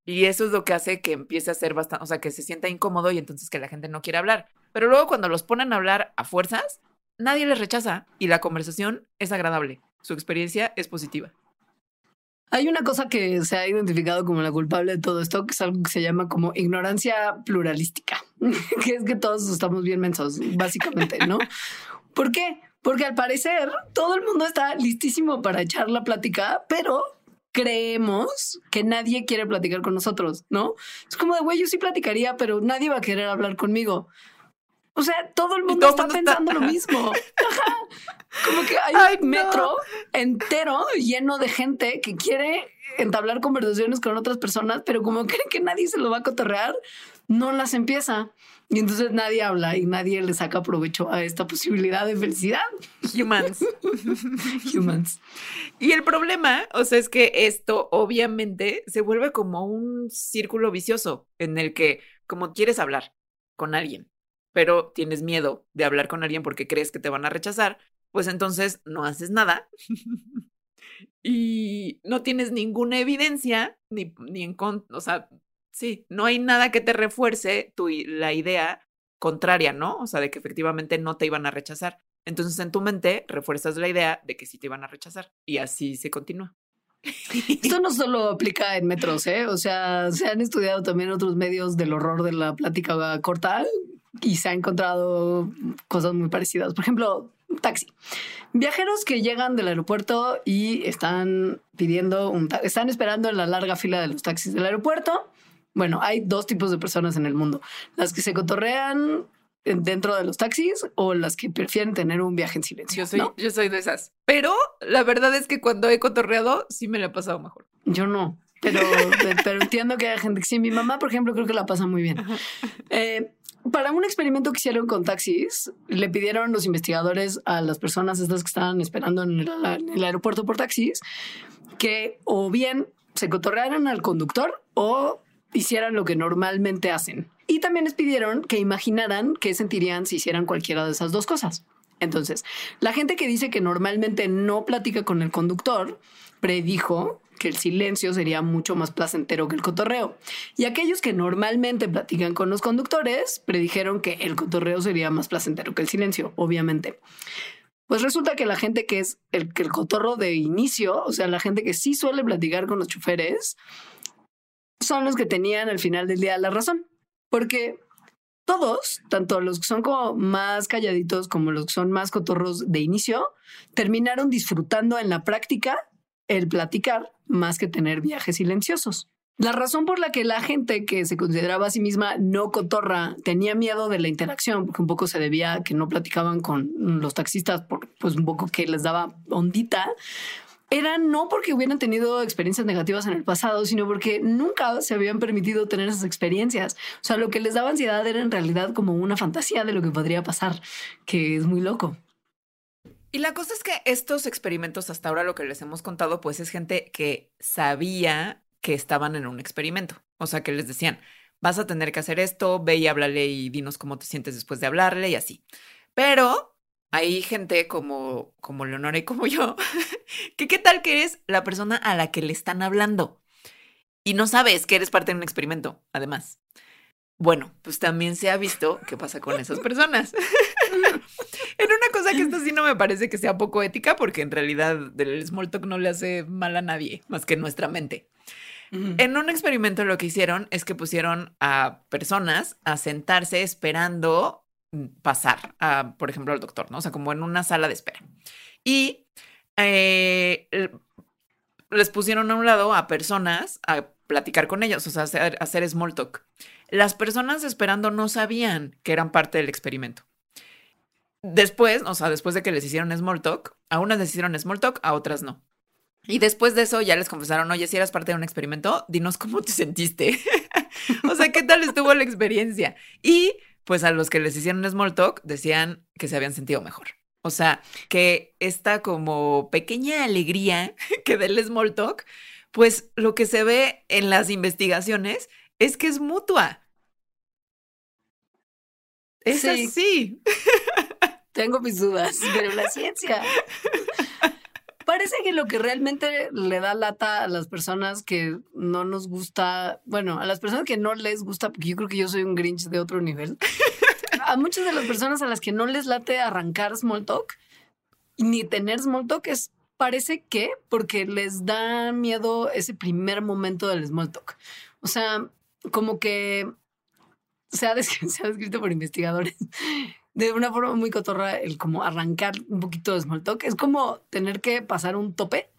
[SPEAKER 1] Y eso es lo que hace que empiece a ser bastante, o sea, que se sienta incómodo y entonces que la gente no quiere hablar. Pero luego cuando los ponen a hablar a fuerzas, nadie les rechaza y la conversación es agradable. Su experiencia es positiva.
[SPEAKER 2] Hay una cosa que se ha identificado como la culpable de todo esto, que es algo que se llama como ignorancia pluralística, que es que todos estamos bien mensos, básicamente, ¿no? ¿Por qué? Porque al parecer todo el mundo está listísimo para echar la plática, pero creemos que nadie quiere platicar con nosotros, ¿no? Es como de, güey, yo sí platicaría, pero nadie va a querer hablar conmigo. O sea, todo el mundo
[SPEAKER 1] todo
[SPEAKER 2] está
[SPEAKER 1] mundo está-
[SPEAKER 2] pensando lo mismo. Ajá. Como que hay
[SPEAKER 1] Ay,
[SPEAKER 2] un
[SPEAKER 1] no.
[SPEAKER 2] metro entero lleno de gente que quiere entablar conversaciones con otras personas, pero como creen que nadie se lo va a cotorrear, no las empieza. Y entonces nadie habla y nadie le saca provecho a esta posibilidad de felicidad.
[SPEAKER 1] Humans.
[SPEAKER 2] Humans.
[SPEAKER 1] Y el problema, o sea, es que esto obviamente se vuelve como un círculo vicioso en el que, como quieres hablar con alguien, pero tienes miedo de hablar con alguien porque crees que te van a rechazar, pues entonces no haces nada y no tienes ninguna evidencia, ni, ni en o sea, sí, no hay nada que te refuerce tu, la idea contraria, ¿no? O sea, de que efectivamente no te iban a rechazar. Entonces en tu mente refuerzas la idea de que sí te iban a rechazar y así se continúa.
[SPEAKER 2] Esto no solo aplica en metros, ¿eh? O sea, se han estudiado también otros medios del horror de la plática corta y se ha encontrado cosas muy parecidas. Por ejemplo, taxi. Viajeros que llegan del aeropuerto y están pidiendo un están esperando en la larga fila de los taxis del aeropuerto. Bueno, hay dos tipos de personas en el mundo. Las que se cotorrean dentro de los taxis o las que prefieren tener un viaje en silencio.
[SPEAKER 1] Yo soy, yo soy de esas. Pero la verdad es que cuando he cotorreado, sí me lo he pasado mejor.
[SPEAKER 2] Yo no. Pero, pero entiendo que hay gente que sí. Mi mamá, por ejemplo, creo que la pasa muy bien. Eh, para un experimento que hicieron con taxis, le pidieron los investigadores a las personas estas que estaban esperando en el, aeropuerto por taxis que o bien se cotorrearan al conductor o hicieran lo que normalmente hacen. Y también les pidieron que imaginaran qué sentirían si hicieran cualquiera de esas dos cosas. Entonces, la gente que dice que normalmente no platica con el conductor predijo que el silencio sería mucho más placentero que el cotorreo. Y aquellos que normalmente platican con los conductores predijeron que el cotorreo sería más placentero que el silencio, obviamente. Pues resulta que la gente que es el, el cotorro de inicio, o sea, la gente que sí suele platicar con los choferes, son los que tenían al final del día la razón. Porque todos, tanto los que son como más calladitos como los que son más cotorros de inicio, terminaron disfrutando en la práctica el platicar más que tener viajes silenciosos. La razón por la que la gente que se consideraba a sí misma no cotorra tenía miedo de la interacción, porque un poco se debía a que no platicaban con los taxistas, por, pues un poco que les daba ondita, era no porque hubieran tenido experiencias negativas en el pasado, sino porque nunca se habían permitido tener esas experiencias. O sea, lo que les daba ansiedad era en realidad como una fantasía de lo que podría pasar, que es muy loco.
[SPEAKER 1] Y la cosa es que estos experimentos, hasta ahora lo que les hemos contado, pues es gente que sabía que estaban en un experimento. O sea, que les decían, vas a tener que hacer esto, ve y háblale y dinos cómo te sientes después de hablarle y así. Pero hay gente como, como Leonora y como yo, que qué tal que eres la persona a la que le están hablando y no sabes que eres parte de un experimento, además. Bueno, pues también se ha visto qué pasa con esas personas. en una cosa que esto sí no me parece que sea poco ética, porque en realidad el small talk no le hace mal a nadie, más que nuestra mente. En un experimento lo que hicieron es que pusieron a personas a sentarse esperando mm, pasar, a, por ejemplo, al doctor, ¿no? O sea, como en una sala de espera. Y eh, les pusieron a un lado a personas a platicar con ellos, o sea, hacer, hacer small talk. Las personas esperando no sabían que eran parte del experimento. Después, o sea, después de que les hicieron small talk, a unas les hicieron small talk, a otras no. Y después de eso ya les confesaron, oye, si eras parte de un experimento, dinos cómo te sentiste. o sea, ¿qué tal estuvo la experiencia? Y pues a los que les hicieron small talk decían que se habían sentido mejor. O sea, que esta como pequeña alegría que del small talk, pues lo que se ve en las investigaciones es que es mutua. Es así.
[SPEAKER 2] Tengo mis dudas, pero la ciencia. Parece que lo que realmente le da lata a las personas que no nos gusta, bueno, a las personas que no les gusta, porque yo creo que yo soy un Grinch de otro nivel, a muchas de las personas a las que no les late arrancar small talk ni tener small talk es, parece que porque les da miedo ese primer momento del small talk. O sea, como que se ha, se ha descrito por investigadores de una forma muy cotorra el como arrancar un poquito de small talk. Es como tener que pasar un tope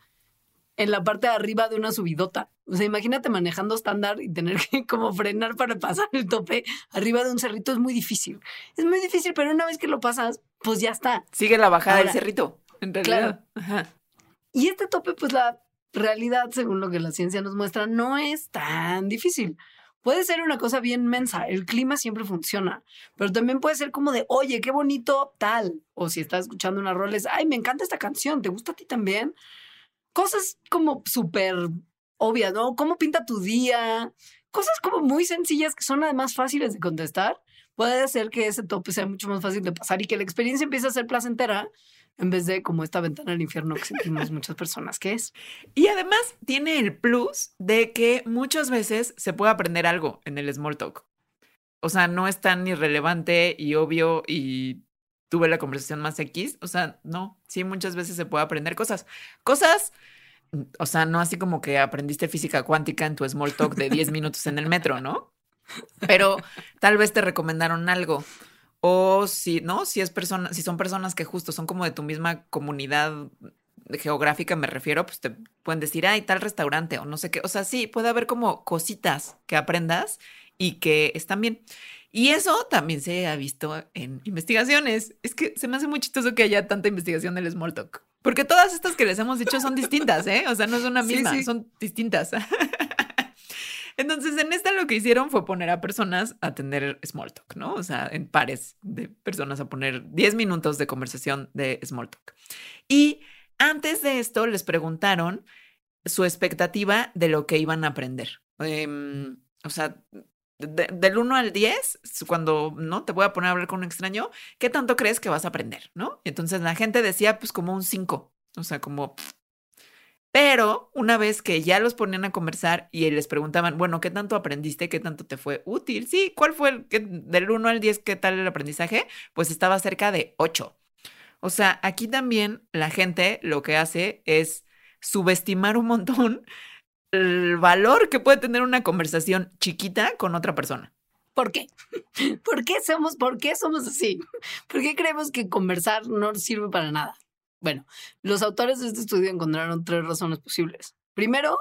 [SPEAKER 2] en la parte de arriba de una subidota. O sea, imagínate manejando estándar y tener que como frenar para pasar el tope arriba de un cerrito es muy difícil. Es muy difícil, pero una vez que lo pasas, pues ya está.
[SPEAKER 1] Sigue la bajada del cerrito, en realidad.
[SPEAKER 2] Y este tope, pues la realidad, según lo que la ciencia nos muestra, no es tan difícil. Puede ser una cosa bien mensa, el clima siempre funciona, pero también puede ser como de, oye, qué bonito tal. O si estás escuchando una roles, ay, me encanta esta canción, ¿te gusta a ti también? Cosas como súper obvias, ¿no? ¿Cómo pinta tu día? Cosas como muy sencillas que son además fáciles de contestar. Puede hacer que ese tope sea mucho más fácil de pasar y que la experiencia empiece a ser placentera en vez de como esta ventana al infierno que sentimos muchas personas que es.
[SPEAKER 1] Y además tiene el plus de que muchas veces se puede aprender algo en el small talk. O sea, no es tan irrelevante y obvio y tuve la conversación más X. O sea, no, sí, muchas veces se puede aprender cosas. Cosas, o sea, no así como que aprendiste física cuántica en tu small talk de 10 minutos en el metro, ¿no? Pero tal vez te recomendaron algo o si, ¿no? Si es persona, si son personas que justo son como de tu misma comunidad geográfica, me refiero, pues te pueden decir, hay tal restaurante o no sé qué. O sea, sí, puede haber como cositas que aprendas y que están bien. Y eso también se ha visto en investigaciones. Es que se me hace muy chistoso que haya tanta investigación del small talk. Porque todas estas que les hemos dicho son distintas, ¿eh? O sea, no son una misma, son distintas. Entonces, en esta lo que hicieron fue poner a personas a tener small talk, ¿no? O sea, en pares de personas a poner 10 minutos de conversación de small talk. Y antes de esto les preguntaron su expectativa de lo que iban a aprender. Em, o sea, del 1 al 10, cuando no te voy a poner a hablar con un extraño, ¿qué tanto crees que vas a aprender? ¿No? Entonces la gente decía, pues como un 5, o sea, como pero una vez que ya los ponían a conversar y les preguntaban, bueno, ¿qué tanto aprendiste? ¿Qué tanto te fue útil? Sí, ¿cuál fue el, del 1 al 10? ¿Qué tal el aprendizaje? Pues estaba cerca de 8. O sea, aquí también la gente lo que hace es subestimar un montón el valor que puede tener una conversación chiquita con otra persona.
[SPEAKER 2] ¿Por qué? ¿Por qué somos, por qué somos así? ¿Por qué creemos que conversar no sirve para nada? Bueno, los autores de este estudio encontraron tres razones posibles. Primero,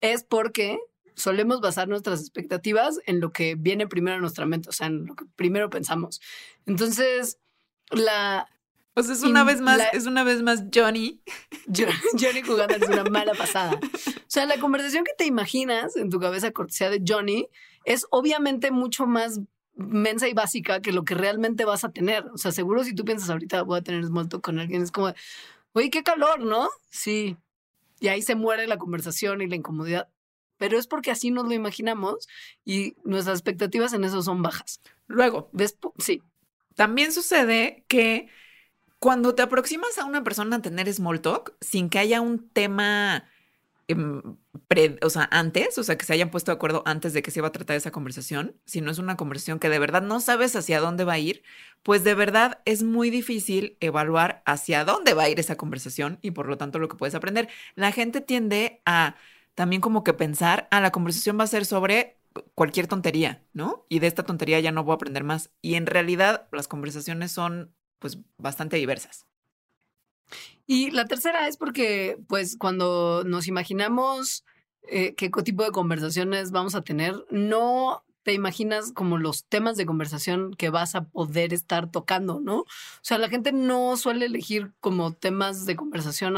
[SPEAKER 2] es porque solemos basar nuestras expectativas en lo que viene primero a nuestra mente, o sea, en lo que primero pensamos. Entonces, la...
[SPEAKER 1] O sea, es una vez más, es una vez más Johnny.
[SPEAKER 2] Johnny jugando es una mala pasada. O sea, la conversación que te imaginas en tu cabeza cortesía de Johnny es obviamente mucho más mensa y básica que lo que realmente vas a tener. O sea, seguro si tú piensas ahorita voy a tener small talk con alguien, es como, oye, qué calor, ¿no? Sí. Y ahí se muere la conversación y la incomodidad. Pero es porque así nos lo imaginamos y nuestras expectativas en eso son bajas.
[SPEAKER 1] Luego, ¿ves? Sí. También sucede que cuando te aproximas a una persona a tener small talk, sin que haya un tema Em, o sea, antes, o sea, que se hayan puesto de acuerdo antes de que se iba a tratar esa conversación, si no es una conversación que de verdad no sabes hacia dónde va a ir, pues de verdad es muy difícil evaluar hacia dónde va a ir esa conversación y por lo tanto lo que puedes aprender. La gente tiende a también como que pensar, ah, la conversación va a ser sobre cualquier tontería, ¿no? Y de esta tontería ya no voy a aprender más. Y en realidad las conversaciones son pues bastante diversas.
[SPEAKER 2] Y la tercera es porque, pues, cuando nos imaginamos eh, qué tipo de conversaciones vamos a tener, no te imaginas como los temas de conversación que vas a poder estar tocando, ¿no? O sea, la gente no suele elegir como temas de conversación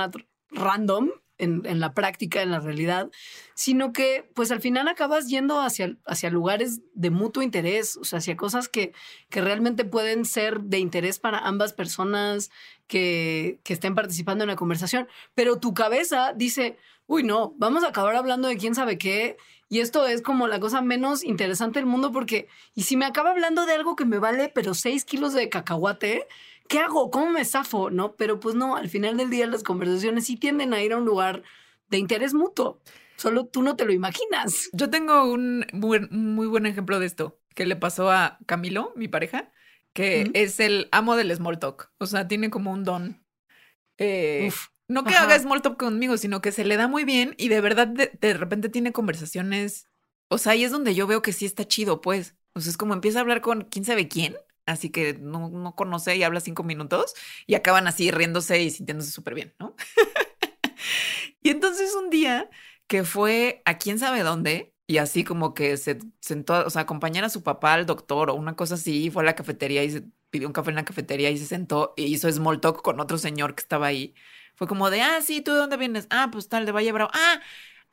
[SPEAKER 2] random en, la práctica, en la realidad, sino que pues al final acabas yendo hacia, hacia lugares de mutuo interés, o sea, hacia cosas que, que realmente pueden ser de interés para ambas personas que, que estén participando en la conversación, pero tu cabeza dice, uy, no, vamos a acabar hablando de quién sabe qué. Y esto es como la cosa menos interesante del mundo porque, y si me acaba hablando de algo que me vale, pero seis kilos de cacahuate, ¿qué hago? ¿Cómo me zafo? No, pero pues no, al final del día las conversaciones sí tienden a ir a un lugar de interés mutuo. Solo tú no te lo imaginas.
[SPEAKER 1] Yo tengo un muy, buen ejemplo de esto que le pasó a Camilo, mi pareja, que es el amo del small talk. O sea, tiene como un don. Eh, no que haga small talk conmigo, sino que se le da muy bien y de verdad de, de repente tiene conversaciones. O sea, ahí es donde yo veo que sí está chido, pues. O sea, es como empieza a hablar con quién sabe quién así que no, no conoce y habla cinco minutos y acaban así riéndose y sintiéndose súper bien, ¿no? y entonces un día que fue a quién sabe dónde y así como que se sentó, o sea, acompañar a su papá al doctor o una cosa así, fue a la cafetería y se pidió un café en la cafetería y se sentó y hizo small talk con otro señor que estaba ahí. Fue como de, ah, sí, ¿tú de dónde vienes? Ah, pues tal, de Valle Bravo. Ah,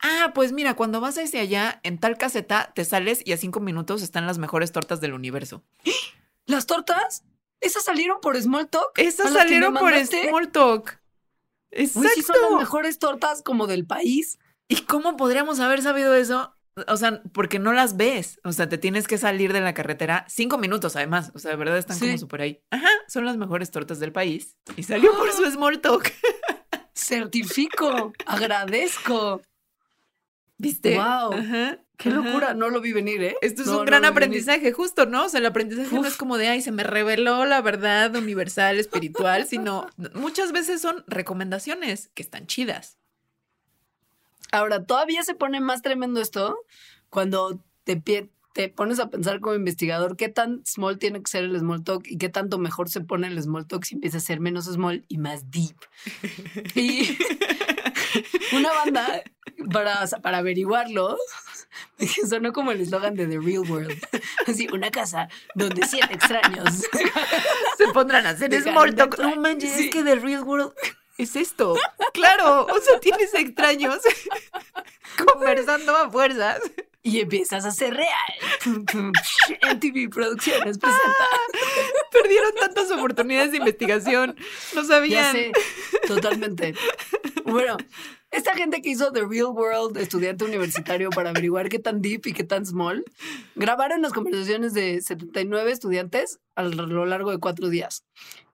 [SPEAKER 1] ah, pues mira, cuando vas hacia allá, en tal caseta, te sales y a cinco minutos están las mejores tortas del universo.
[SPEAKER 2] ¿Las tortas? ¿Esas salieron por Small Talk?
[SPEAKER 1] Esas salieron por Small Talk.
[SPEAKER 2] Exacto. sí son las mejores tortas como del país.
[SPEAKER 1] ¿Y cómo podríamos haber sabido eso? O sea, porque no las ves. O sea, te tienes que salir de la carretera cinco minutos, además. O sea, de verdad están como súper ahí. Ajá, son las mejores tortas del país. Y salió por su small talk.
[SPEAKER 2] Certifico, agradezco.
[SPEAKER 1] ¿Viste?
[SPEAKER 2] Wow. Ajá. Qué locura, no lo vi venir, ¿eh?
[SPEAKER 1] Esto es un gran aprendizaje, justo, ¿no? O sea, el aprendizaje no es como de, ay, se me reveló la verdad universal, espiritual, sino muchas veces son recomendaciones que están chidas.
[SPEAKER 2] Ahora, todavía se pone más tremendo esto cuando te, te pones a pensar como investigador qué tan small tiene que ser el small talk y qué tanto mejor se pone el small talk si empieza a ser menos small y más deep. Y una banda para, para averiguarlo, sonó como el eslogan de The Real World. Así, una casa donde siete extraños
[SPEAKER 1] se pondrán a hacer small talk. No manches,
[SPEAKER 2] Sí.
[SPEAKER 1] es que The Real World es esto. Claro, o sea, tienes extraños conversando a fuerzas.
[SPEAKER 2] y empiezas a ser real. MTV Producciones presenta.
[SPEAKER 1] Perdieron tantas oportunidades de investigación. No
[SPEAKER 2] Ya
[SPEAKER 1] sabían.
[SPEAKER 2] sé, totalmente. Bueno, esta gente que hizo The Real World, estudiante universitario, para averiguar qué tan deep y qué tan small, grabaron las conversaciones de 79 estudiantes a lo largo de cuatro días.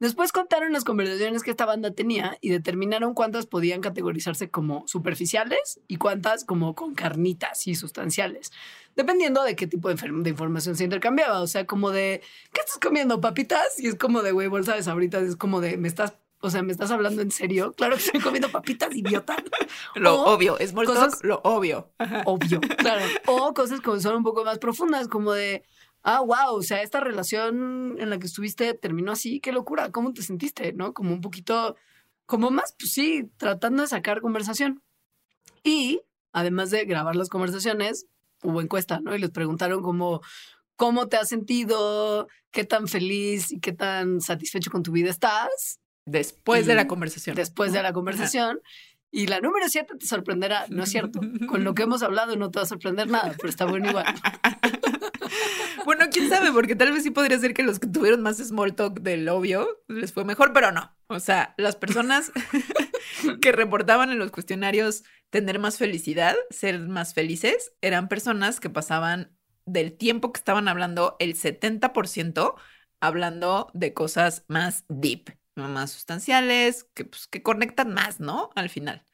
[SPEAKER 2] Después contaron las conversaciones que esta banda tenía y determinaron cuántas podían categorizarse como superficiales y cuántas como con carnitas y sustanciales, dependiendo de qué tipo de, de información se intercambiaba. O sea, como de, ¿qué estás comiendo, papitas? Y es como de, güey, bolsa de sabritas, es como de, me estás... O sea, ¿me estás hablando en serio? Claro que estoy comiendo papitas, idiota.
[SPEAKER 1] Lo
[SPEAKER 2] O
[SPEAKER 1] obvio, small
[SPEAKER 2] cosas-
[SPEAKER 1] lo obvio.
[SPEAKER 2] Obvio, claro. O cosas como son un poco más profundas, como de, ah, wow, o sea, esta relación en la que estuviste terminó así, qué locura, ¿cómo te sentiste? ¿No? Como un poquito, como más, pues sí, tratando de sacar conversación. Y además de grabar las conversaciones, hubo encuesta, ¿no? Y les preguntaron como, ¿cómo te has sentido? ¿Qué tan feliz y qué tan satisfecho con tu vida estás?
[SPEAKER 1] Después de la conversación.
[SPEAKER 2] después de la conversación. Y la número siete te sorprenderá, no es cierto. Con lo que hemos hablado no te va a sorprender nada, pero está bueno igual.
[SPEAKER 1] Bueno, quién sabe, porque tal vez sí podría ser que los que tuvieron más small talk del obvio les fue mejor, pero no. O sea, las personas que reportaban en los cuestionarios tener más felicidad, ser más felices, eran personas que pasaban del tiempo que estaban hablando, el 70% hablando de cosas más deep, más sustanciales, que, pues, que conectan más, ¿no? Al final.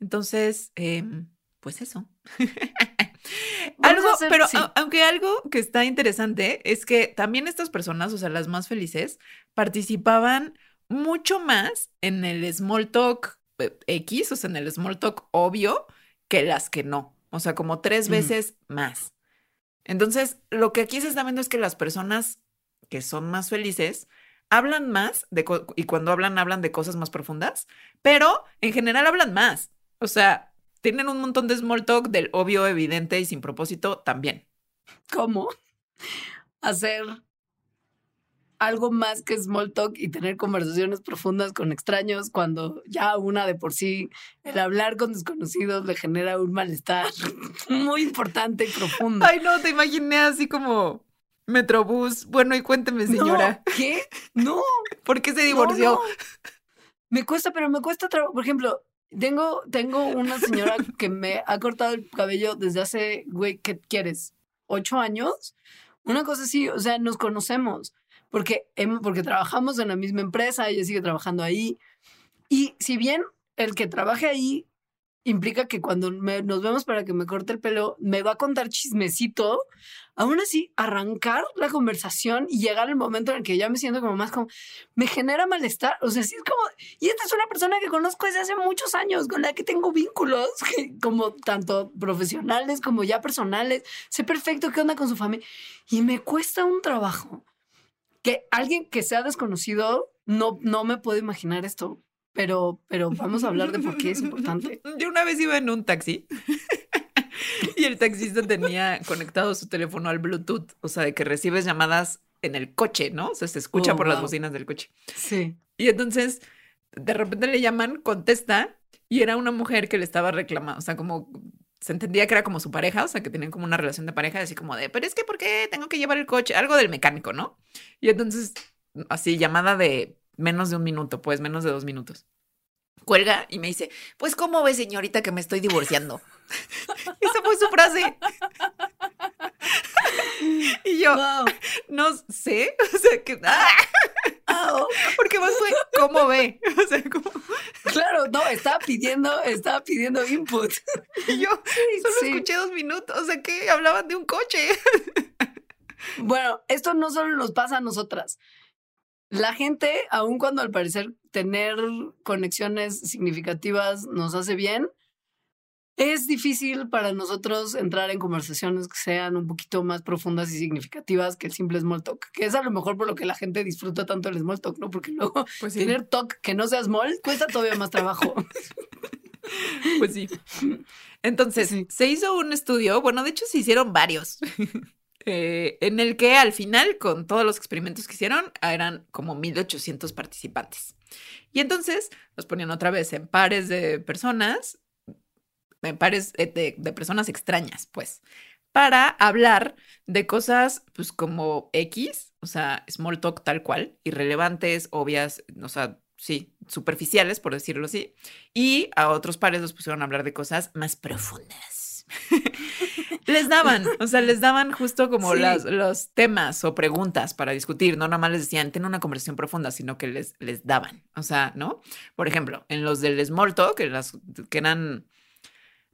[SPEAKER 1] Entonces, em, pues eso. Algo,
[SPEAKER 2] hacer-
[SPEAKER 1] pero
[SPEAKER 2] sí.
[SPEAKER 1] a- aunque algo que está interesante es que también estas personas, o sea, las más felices, participaban mucho más en el small talk eh, X, o sea, en el small talk obvio, que las que no. O sea, como tres veces más. Entonces, lo que aquí se está viendo es que las personas que son más felices hablan más de y cuando hablan hablan de cosas más profundas, pero en general hablan más. O sea, tienen un montón de small talk del obvio, evidente y sin propósito también.
[SPEAKER 2] ¿Cómo hacer algo más que small talk y tener conversaciones profundas con extraños cuando ya una de por sí el hablar con desconocidos le genera un malestar muy importante y profundo?
[SPEAKER 1] Ay, no, te imaginé así como Metrobús. Bueno, y cuénteme, señora,
[SPEAKER 2] No, ¿Qué? No.
[SPEAKER 1] ¿por qué se divorció?
[SPEAKER 2] no. Me cuesta, pero me cuesta trabajo. Por ejemplo, tengo, tengo una señora que me ha cortado el cabello desde hace, güey, ¿qué quieres? ¿Ocho años? Una cosa así, o sea, nos conocemos porque, porque trabajamos en la misma empresa, ella sigue trabajando ahí. Y si bien el que trabaje ahí implica que cuando nos vemos para que me corte el pelo, me va a contar chismecito, aún así, arrancar la conversación y llegar el momento en el que ya me siento como más como, me genera malestar. O sea, sí es como, y esta es una persona que conozco desde hace muchos años, con la que tengo vínculos, como tanto profesionales como ya personales. Sé perfecto qué onda con su familia. Y me cuesta un trabajo que alguien que sea desconocido no, no me puedo imaginar esto. Pero, pero vamos a hablar de por qué es importante.
[SPEAKER 1] Yo una vez iba en un taxi y el taxista tenía conectado su teléfono al Bluetooth, o sea, de que recibes llamadas en el coche, ¿no? O sea, se escucha
[SPEAKER 2] Oh,
[SPEAKER 1] por las bocinas del coche.
[SPEAKER 2] Sí.
[SPEAKER 1] Y entonces, de repente le llaman, contesta, y era una mujer que le estaba reclamando, o sea, como se entendía que era como su pareja, o sea, que tenían como una relación de pareja, así como de, pero es que, ¿por qué tengo que llevar el coche? Algo del mecánico, ¿no? Y entonces, así, llamada de menos de un minuto, pues menos de dos minutos. Cuelga y me dice, pues, ¿cómo ve, señorita, que me estoy divorciando? Esa fue su frase. y yo,
[SPEAKER 2] Wow.
[SPEAKER 1] no sé, o sea, que, ¡ah!
[SPEAKER 2] Ah,
[SPEAKER 1] porque más fue, ¿cómo ve? O sea, como,
[SPEAKER 2] claro, no, estaba pidiendo, estaba pidiendo input.
[SPEAKER 1] y yo solo
[SPEAKER 2] Sí.
[SPEAKER 1] escuché dos minutos, o sea, que hablaban de un coche.
[SPEAKER 2] Bueno, esto no solo nos pasa a nosotras. La gente, aun cuando al parecer tener conexiones significativas nos hace bien, es difícil para nosotros entrar en conversaciones que sean un poquito más profundas y significativas que el simple small talk, que es a lo mejor por lo que la gente disfruta tanto el small talk, ¿no? Porque luego
[SPEAKER 1] Pues
[SPEAKER 2] tener talk que no sea small cuesta todavía más trabajo.
[SPEAKER 1] Pues sí. Entonces, se hizo un estudio, bueno, de hecho se hicieron varios, eh, en el que al final, con todos los experimentos que hicieron, eran como 1800 participantes. Y entonces los ponían otra vez en pares de personas, en pares de, de personas extrañas, pues, para hablar de cosas, pues, como X, o sea, small talk tal cual, irrelevantes, obvias, o sea, sí, superficiales, por decirlo así, y a otros pares los pusieron a hablar de cosas más profundas. les daban, o sea, les daban justo como los temas o preguntas para discutir, no nada más les decían, ten una conversación profunda, sino que les, les daban, o sea, ¿no? Por ejemplo, en los del small talk, las, que eran,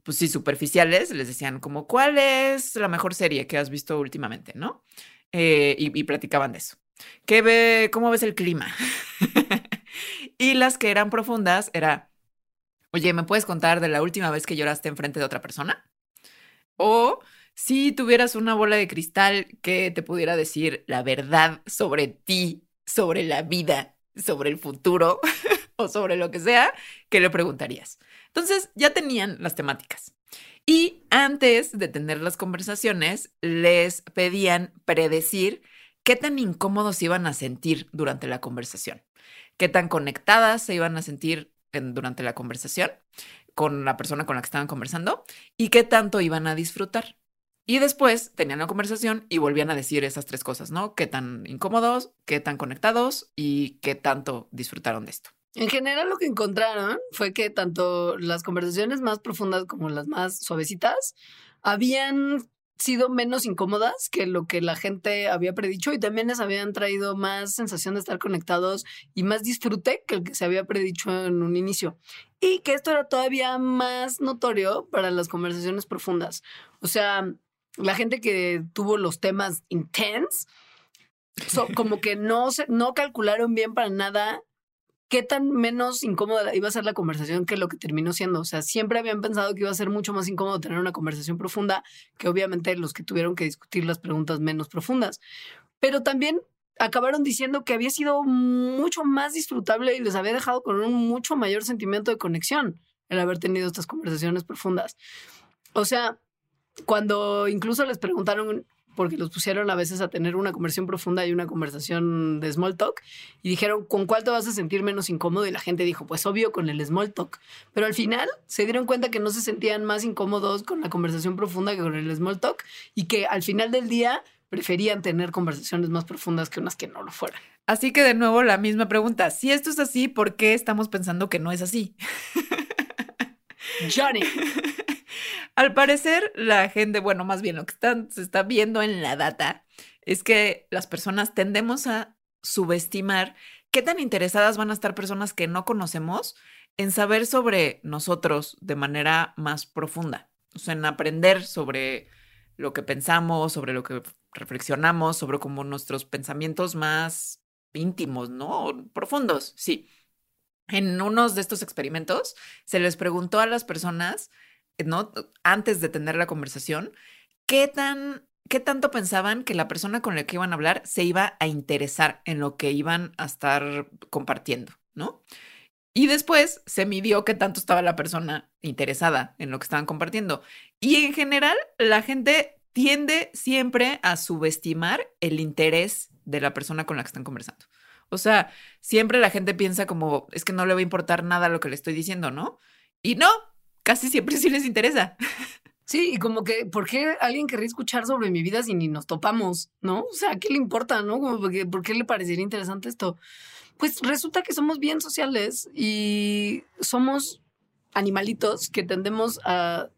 [SPEAKER 1] pues sí, superficiales, les decían como, ¿cuál es la mejor serie que has visto últimamente, no? Eh, y, y, platicaban de eso. ¿Qué ve, ¿Cómo ves el clima? Y las que eran profundas era, oye, ¿me puedes contar de la última vez que lloraste enfrente de otra persona? O si tuvieras una bola de cristal que te pudiera decir la verdad sobre ti, sobre la vida, sobre el futuro o sobre lo que sea, ¿qué le preguntarías? Entonces ya tenían las temáticas. Y antes de tener las conversaciones, les pedían predecir qué tan incómodos iban a sentir durante la conversación qué tan conectadas se iban a sentir durante la conversación con la persona con la que estaban conversando y qué tanto iban a disfrutar. Y después tenían la conversación y volvían a decir esas tres cosas, ¿no? Qué tan incómodos, qué tan conectados y qué tanto disfrutaron de esto.
[SPEAKER 2] En general lo que encontraron fue que tanto las conversaciones más profundas como las más suavecitas habían sido menos incómodas que lo que la gente había predicho y también les habían traído más sensación de estar conectados y más disfrute que el que se había predicho en un inicio. Y que esto era todavía más notorio para las conversaciones profundas. O sea, la gente que tuvo los temas intense, como que no, se, no calcularon bien para nada qué tan menos incómoda iba a ser la conversación que lo que terminó siendo. O sea, siempre habían pensado que iba a ser mucho más incómodo tener una conversación profunda que obviamente los que tuvieron que discutir las preguntas menos profundas. Pero también acabaron diciendo que había sido mucho más disfrutable y les había dejado con un mucho mayor sentimiento de conexión el haber tenido estas conversaciones profundas. O sea, cuando incluso les preguntaron porque los pusieron a veces a tener una conversación profunda y una conversación de small talk y dijeron, ¿con cuál te vas a sentir menos incómodo? Y la gente dijo, pues obvio con el small talk. Pero al final se dieron cuenta que no se sentían más incómodos con la conversación profunda que con el small talk y que al final del día preferían tener conversaciones más profundas que unas que no lo fueran.
[SPEAKER 1] Así que de nuevo la misma pregunta, si esto es así, ¿por qué estamos pensando que no es así?
[SPEAKER 2] Johnny.
[SPEAKER 1] Al parecer, la gente, bueno, más bien lo que se está viendo en la data es que las personas tendemos a subestimar qué tan interesadas van a estar personas que no conocemos en saber sobre nosotros de manera más profunda, o sea, en aprender sobre lo que pensamos, sobre lo que reflexionamos, sobre como nuestros pensamientos más íntimos, ¿no? Profundos, sí. En unos de estos experimentos se les preguntó a las personas Antes de tener la conversación, ¿qué tan qué tanto pensaban que la persona con la que iban a hablar se iba a interesar en lo que iban a estar compartiendo, ¿no? Y después se midió qué tanto estaba la persona interesada en lo que estaban compartiendo. Y en general, la gente tiende siempre a subestimar el interés de la persona con la que están conversando. O sea, siempre la gente piensa como, es que no le va a importar nada lo que le estoy diciendo, ¿no? Y no, casi siempre sí les interesa.
[SPEAKER 2] Sí, y como que, ¿por qué alguien querría escuchar sobre mi vida si ni nos topamos, no? O sea, ¿qué le importa, no? Como porque, ¿Por qué le parecería interesante esto? Pues resulta que somos bien sociales y somos animalitos que tendemos a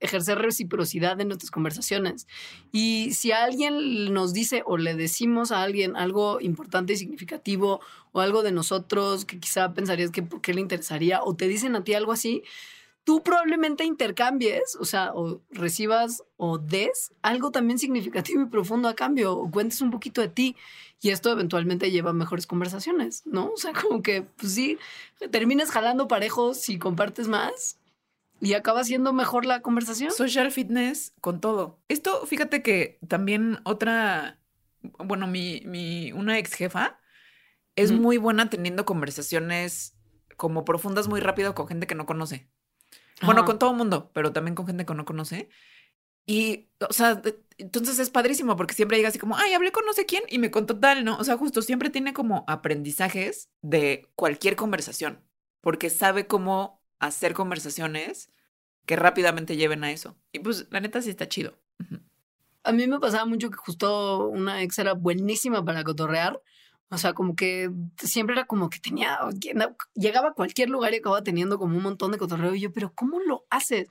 [SPEAKER 2] ejercer reciprocidad en nuestras conversaciones. Y si alguien nos dice o le decimos a alguien algo importante y significativo o algo de nosotros que quizá pensarías que por qué le interesaría o te dicen a ti algo así, tú probablemente intercambies, o sea, o recibas o des algo también significativo y profundo a cambio, o cuentes un poquito de ti. Y esto eventualmente lleva a mejores conversaciones, ¿no? O sea, como que, pues sí, terminas jalando parejos si compartes más y acaba siendo mejor la conversación.
[SPEAKER 1] Social fitness con todo. Esto, fíjate que también otra, bueno, mi, mi una ex jefa es muy buena teniendo conversaciones como profundas muy rápido con gente que no conoce. Bueno, con todo el mundo, pero también con gente que no conoce. Y, o sea, entonces es padrísimo porque siempre llega así como, ay, hablé con no sé quién y me contó tal, ¿no? O sea, justo siempre tiene como aprendizajes de cualquier conversación, porque sabe cómo hacer conversaciones que rápidamente lleven a eso. Y pues, la neta sí está chido.
[SPEAKER 2] A mí me pasaba mucho que justo una ex era buenísima para cotorrear. O sea, como que siempre era como que tenía, llegaba a cualquier lugar y acababa teniendo como un montón de cotorreo. Y yo, pero ¿cómo lo haces?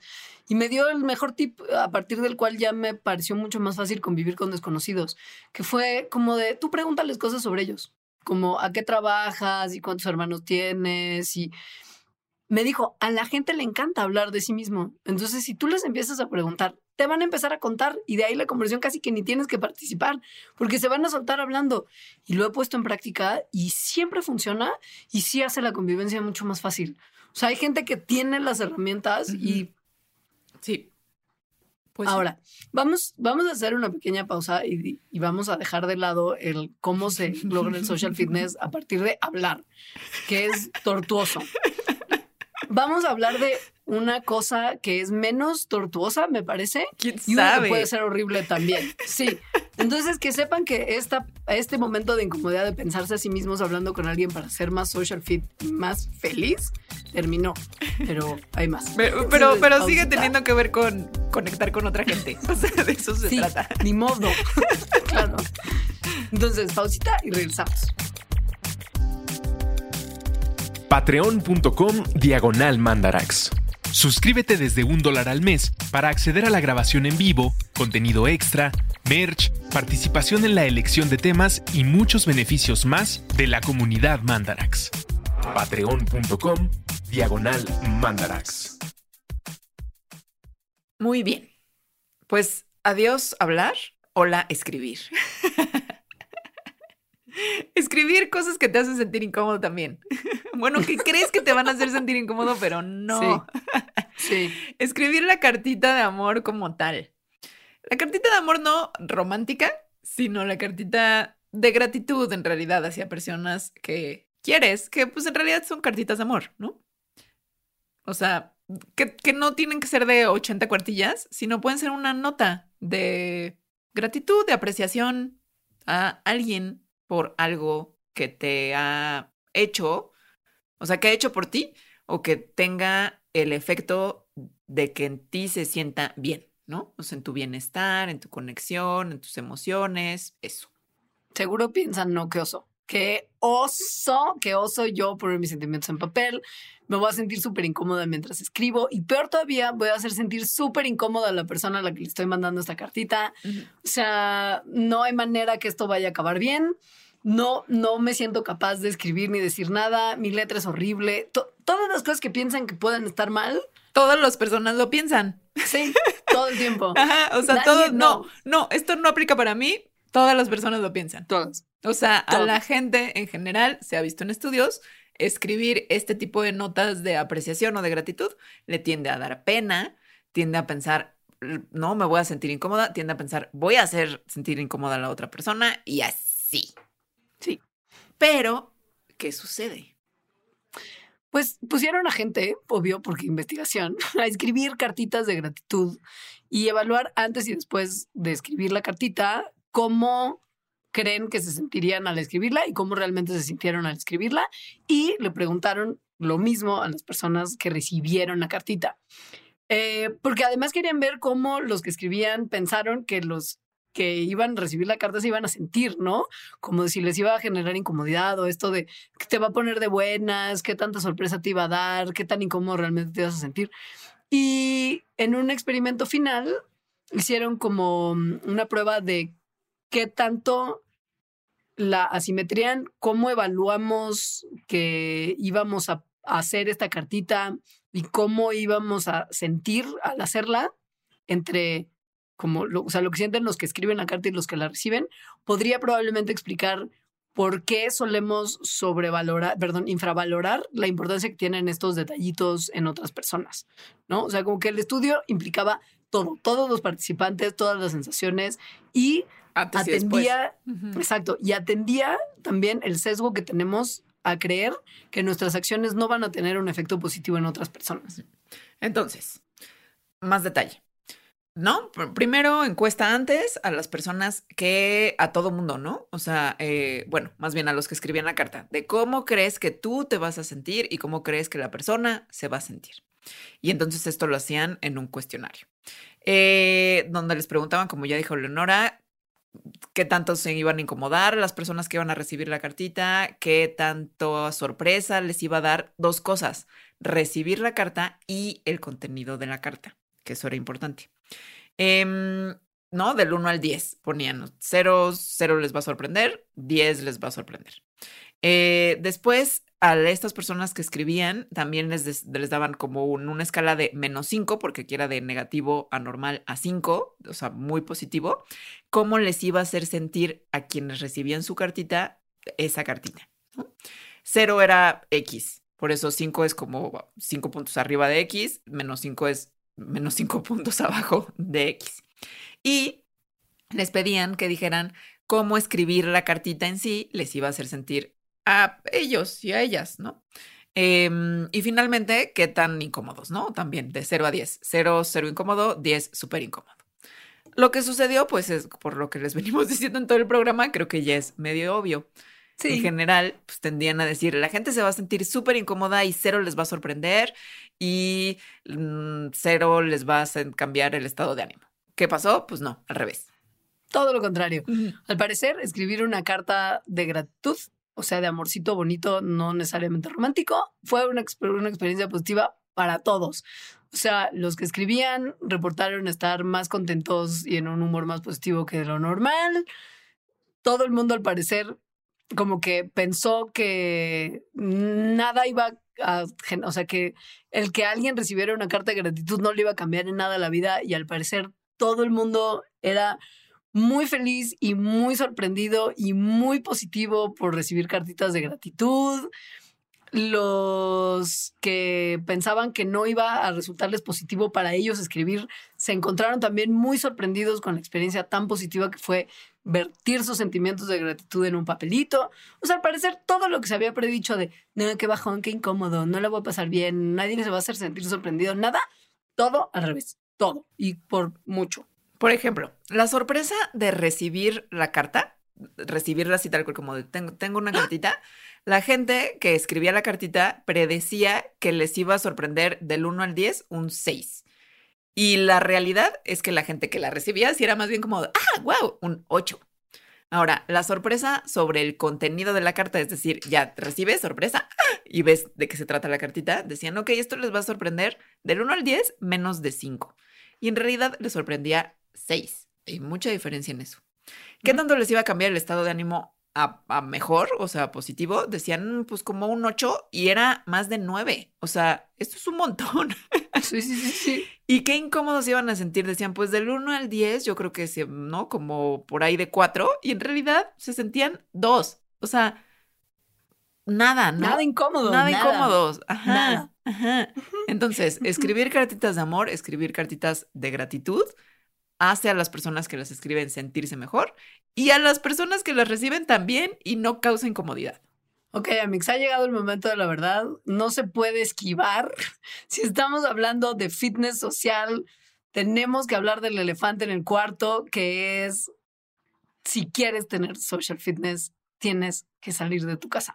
[SPEAKER 2] Y me dio el mejor tip a partir del cual ya me pareció mucho más fácil convivir con desconocidos, que fue como de, tú pregúntales cosas sobre ellos, como a qué trabajas y cuántos hermanos tienes y me dijo, a la gente le encanta hablar de sí mismo. Entonces, si tú les empiezas a preguntar, te van a empezar a contar y de ahí la conversación casi que ni tienes que participar porque se van a soltar hablando. Y lo he puesto en práctica y siempre funciona y sí hace la convivencia mucho más fácil. O sea, hay gente que tiene las herramientas y
[SPEAKER 1] Sí. Pues sí.
[SPEAKER 2] ahora vamos, vamos a hacer una pequeña pausa y, y vamos a dejar de lado el cómo se logra el social fitness a partir de hablar, que es tortuoso. Vamos a hablar de una cosa que es menos tortuosa, me parece,
[SPEAKER 1] ¿Quién
[SPEAKER 2] y una
[SPEAKER 1] sabe?
[SPEAKER 2] que puede ser horrible también. Sí. Entonces, que sepan que esta, este momento de incomodidad de pensarse a sí mismos hablando con alguien para ser más social fit más feliz, terminó. Pero hay más.
[SPEAKER 1] Pero, pero, sigue teniendo que ver con conectar con otra gente. O sea, de eso se
[SPEAKER 2] Sí,
[SPEAKER 1] trata.
[SPEAKER 2] ni modo. claro. Entonces, pausita y regresamos.
[SPEAKER 3] Patreon.com Diagonal Mandarax. Suscríbete desde un dólar al mes para acceder a la grabación en vivo, contenido extra, merch, participación en la elección de temas y muchos beneficios más de la comunidad Mandarax. Patreon.com Diagonal Mandarax.
[SPEAKER 1] Muy bien. Pues adiós hablar, hola escribir. escribir cosas que te hacen sentir incómodo también. bueno, que crees que te van a hacer sentir incómodo, pero no.
[SPEAKER 2] Sí.
[SPEAKER 1] Escribir la cartita de amor como tal. La cartita de amor no romántica, sino la cartita de gratitud en realidad hacia personas que quieres, que pues en realidad son cartitas de amor, ¿no? O sea, que, que no tienen que ser de 80 cuartillas, sino pueden ser una nota de gratitud, de apreciación a alguien por algo que te ha hecho, o sea, que ha hecho por ti o que tenga el efecto de que en ti se sienta bien, ¿no? O sea, en tu bienestar, en tu conexión, en tus emociones, eso.
[SPEAKER 2] Seguro piensan, no, qué oso. Qué oso, qué oso yo poner mis sentimientos en papel. Me voy a sentir súper incómoda mientras escribo. Y peor todavía, voy a hacer sentir súper incómoda a la persona a la que le estoy mandando esta cartita. O sea, no hay manera que esto vaya a acabar bien. No, no me siento capaz de escribir ni decir nada. Mi letra es horrible. To- todas las cosas que piensan que pueden estar mal,
[SPEAKER 1] Todas las personas lo piensan.
[SPEAKER 2] sí, todo el tiempo.
[SPEAKER 1] Ajá, o sea,
[SPEAKER 2] Nadie
[SPEAKER 1] todo, no,
[SPEAKER 2] no.
[SPEAKER 1] no, esto no aplica para mí, todas las personas lo piensan.
[SPEAKER 2] Todas.
[SPEAKER 1] O sea, a la gente en general, se ha visto en estudios, escribir este tipo de notas de apreciación o de gratitud le tiende a dar pena, tiende a pensar, no, me voy a sentir incómoda, tiende a pensar, voy a hacer sentir incómoda a la otra persona y así.
[SPEAKER 2] Sí.
[SPEAKER 1] Pero, ¿qué sucede?
[SPEAKER 2] Pues pusieron a gente, obvio, porque investigación, a escribir cartitas de gratitud y evaluar antes y después de escribir la cartita cómo creen que se sentirían al escribirla y cómo realmente se sintieron al escribirla. Y le preguntaron lo mismo a las personas que recibieron la cartita. Eh, porque además querían ver cómo los que escribían pensaron que los que iban a recibir la carta se iban a sentir, ¿no? Como si les iba a generar incomodidad o esto de que te va a poner de buenas, qué tanta sorpresa te iba a dar, qué tan incómodo realmente te ibas a sentir. Y en un experimento final hicieron como una prueba de qué tanto la asimetría, en cómo evaluamos que íbamos a hacer esta cartita y cómo íbamos a sentir al hacerla entre como lo, o sea, lo que sienten los que escriben la carta y los que la reciben, podría probablemente explicar por qué solemos sobrevalorar, perdón, infravalorar la importancia que tienen estos detallitos en otras personas, ¿no? O sea, como que el estudio implicaba todo, todos los participantes, todas las sensaciones y
[SPEAKER 1] Antes y después.
[SPEAKER 2] atendía,
[SPEAKER 1] Ujú.
[SPEAKER 2] exacto, y atendía también el sesgo que tenemos a creer que nuestras acciones no van a tener un efecto positivo en otras personas.
[SPEAKER 1] Entonces, más detalle. ¿No? Primero encuesta antes a las personas que a todo mundo, ¿no? O sea, eh, bueno, más bien a los que escribían la carta, de cómo crees que tú te vas a sentir y cómo crees que la persona se va a sentir. Y entonces esto lo hacían en un cuestionario, eh, donde les preguntaban, como ya dijo Leonora, qué tanto se iban a incomodar las personas que iban a recibir la cartita, qué tanto sorpresa les iba a dar dos cosas, recibir la carta y el contenido de la carta, que eso era importante. Em, ¿No? Del 1 al 10 ponían 0, 0 les va a sorprender, 10 les va a sorprender. Eh, después, a estas personas que escribían, también les, les daban como una escala de menos 5, porque aquí era de negativo a normal a 5, o sea, muy positivo, cómo les iba a hacer sentir a quienes recibían su cartita esa cartita. 0 era X, por eso 5 es como 5 puntos arriba de X, menos 5 es menos cinco puntos abajo de X. Y les pedían que dijeran cómo escribir la cartita en sí les iba a hacer sentir a ellos y a ellas, ¿no? Em, y finalmente, qué tan incómodos, ¿no? También de 0 a 10. 0, 0 incómodo, 10 súper incómodo. Lo que sucedió, pues es por lo que les venimos diciendo en todo el programa, creo que ya es medio obvio. En general, pues tendían a decir, la gente se va a sentir súper incómoda y cero les va a sorprender y mm, cero les va a cambiar el estado de ánimo. ¿Qué pasó? Pues no, al revés.
[SPEAKER 2] Todo lo contrario. Al parecer, escribir una carta de gratitud, o sea, de amorcito bonito, no necesariamente romántico, fue una, una experiencia positiva para todos. O sea, los que escribían reportaron estar más contentos y en un humor más positivo que lo normal. Todo el mundo, al parecer, como que pensó que nada iba a, o sea, que el que alguien recibiera una carta de gratitud no le iba a cambiar en nada la vida y al parecer todo el mundo era muy feliz y muy sorprendido y muy positivo por recibir cartitas de gratitud. Los que pensaban que no iba a resultarles positivo para ellos escribir se encontraron también muy sorprendidos con la experiencia tan positiva que fue vertir sus sentimientos de gratitud en un papelito. O sea, al parecer todo lo que se había predicho de, no, qué bajón, qué incómodo, no le voy a pasar bien, nadie se va a hacer sentir sorprendido, nada, todo al revés, todo y por mucho.
[SPEAKER 1] Por ejemplo, la sorpresa de recibir la carta, recibirla así tal cual como de, tengo, tengo una cartita, la gente que escribía la cartita predecía que les iba a sorprender del 1 al 10 un 6. Y la realidad es que la gente que la recibía sí era más bien como, ah, wow, un 8. Ahora, la sorpresa sobre el contenido de la carta, es decir, ya recibes sorpresa y ves de qué se trata la cartita, decían, ok, esto les va a sorprender del 1 al 10 menos de 5. Y en realidad les sorprendía 6. Hay mucha diferencia en eso. ¿Qué tanto les iba a cambiar el estado de ánimo a, mejor, o sea, positivo? Decían, pues como un 8 y era más de 9. O sea, esto es un montón.
[SPEAKER 2] Sí, sí, sí, sí.
[SPEAKER 1] Y qué incómodos iban a sentir. Decían, pues del 1 al 10, yo creo que, ¿no? Como por ahí de 4. Y en realidad se sentían 2. O sea, nada, ¿no?
[SPEAKER 2] Nada incómodo.
[SPEAKER 1] Nada, incómodos. Ajá. Ajá. Entonces, escribir cartitas de amor, escribir cartitas de gratitud, hace a las personas que las escriben sentirse mejor y a las personas que las reciben también y no causa incomodidad.
[SPEAKER 2] Ok, Amix, ha llegado el momento de la verdad. No se puede esquivar. Si estamos hablando de fitness social, tenemos que hablar del elefante en el cuarto, que es, si quieres tener social fitness, tienes que salir de tu casa.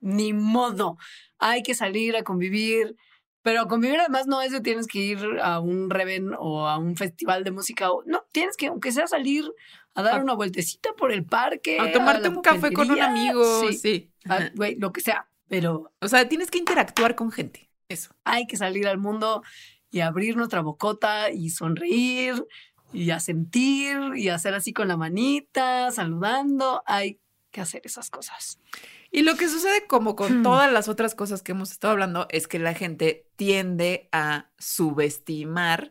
[SPEAKER 2] Ni modo. Hay que salir a convivir. Pero convivir además no es de tienes que ir a un reven o a un festival de música. no, tienes que, aunque sea salir a dar una vueltecita por el parque.
[SPEAKER 1] A tomarte un café con un amigo. Sí.
[SPEAKER 2] Güey, lo que sea. Pero.
[SPEAKER 1] O sea, tienes que interactuar con gente. Eso.
[SPEAKER 2] Hay que salir al mundo y abrir nuestra bocota y sonreír y a sentir y hacer así con la manita, saludando. Hay que hacer esas cosas.
[SPEAKER 1] Y lo que sucede como con hmm. todas las otras cosas que hemos estado hablando es que la gente tiende a subestimar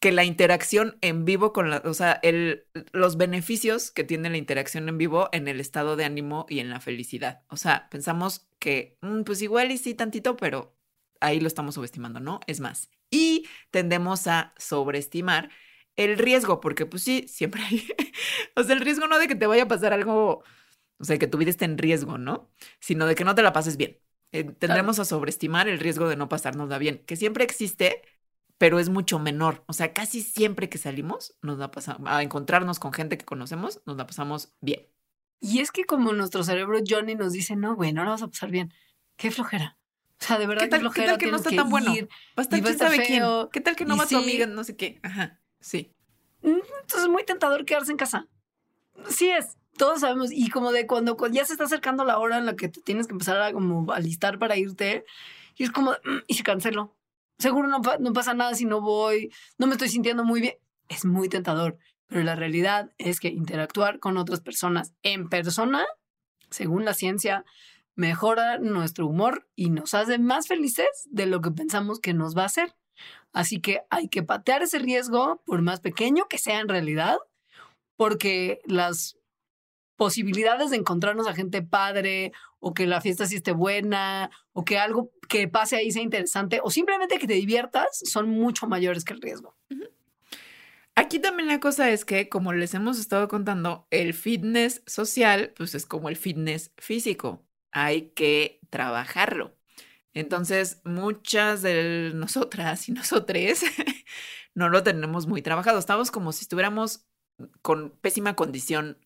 [SPEAKER 1] que la interacción en vivo con la, o sea, el, los beneficios que tiene la interacción en vivo en el estado de ánimo y en la felicidad. O sea, pensamos que, mm, pues igual y sí tantito, pero ahí lo estamos subestimando, ¿no? Es más. Y tendemos a sobreestimar el riesgo, porque pues sí, siempre hay, o sea, el riesgo no de que te vaya a pasar algo o sea, que tu vida esté en riesgo, ¿no? Sino de que no te la pases bien. Eh, tendremos a sobreestimar el riesgo de no pasárnosla bien, que siempre existe, pero es mucho menor. O sea, casi siempre que salimos, nos la pasamos, a encontrarnos con gente que conocemos, nos la pasamos bien.
[SPEAKER 2] Y es que como nuestro cerebro Johnny nos dice, no, güey, no la vas a pasar bien. Qué flojera. O sea, de verdad,
[SPEAKER 1] ¿Qué tal,
[SPEAKER 2] qué
[SPEAKER 1] qué
[SPEAKER 2] flojera.
[SPEAKER 1] tal que no está tan bueno?
[SPEAKER 2] ir.
[SPEAKER 1] Va a estar
[SPEAKER 2] y va
[SPEAKER 1] quién sabe quién.
[SPEAKER 2] feo,
[SPEAKER 1] ¿Qué tal que no va tu
[SPEAKER 2] sí.
[SPEAKER 1] amiga? No sé qué. Ajá. Sí.
[SPEAKER 2] Entonces es muy tentador quedarse en casa. Sí es, todos sabemos. Y como de cuando, ya se está acercando la hora en la que te tienes que empezar a como alistar para irte, y es como, "Mm, y si cancelo. Seguro no pasa nada si no voy, no me estoy sintiendo muy bien. Es muy tentador. Pero la realidad es que interactuar con otras personas en persona, según la ciencia, mejora nuestro humor y nos hace más felices de lo que pensamos que nos va a hacer. Así que hay que patear ese riesgo, por más pequeño que sea en realidad, porque las posibilidades de encontrarnos a gente padre o que la fiesta sí esté buena o que algo que pase ahí sea interesante o simplemente que te diviertas son mucho mayores que el riesgo.
[SPEAKER 1] Aquí también la cosa es que, como les hemos estado contando, el fitness social, pues es como el fitness físico. Hay que trabajarlo. Entonces, muchas de nosotras y nosotres no lo tenemos muy trabajado. Estamos como si estuviéramos con pésima condición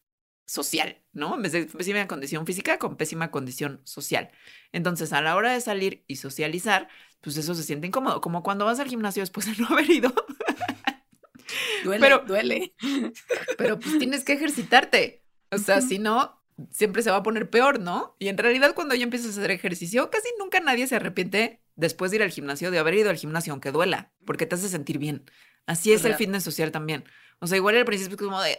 [SPEAKER 1] social, ¿no? En vez de pésima condición física, con pésima condición social. Entonces, a la hora de salir y socializar, pues eso se siente incómodo, como cuando vas al gimnasio después de no haber ido.
[SPEAKER 2] Duele,
[SPEAKER 1] Pero-
[SPEAKER 2] duele.
[SPEAKER 1] Pero pues tienes que ejercitarte. O sea, si no, siempre se va a poner peor, ¿no? Y en realidad cuando ya empiezas a hacer ejercicio, casi nunca nadie se arrepiente después de ir al gimnasio, de haber ido al gimnasio, aunque duela, porque te hace sentir bien. Así es el
[SPEAKER 2] Real.
[SPEAKER 1] fitness social también. O sea, igual al principio es como de,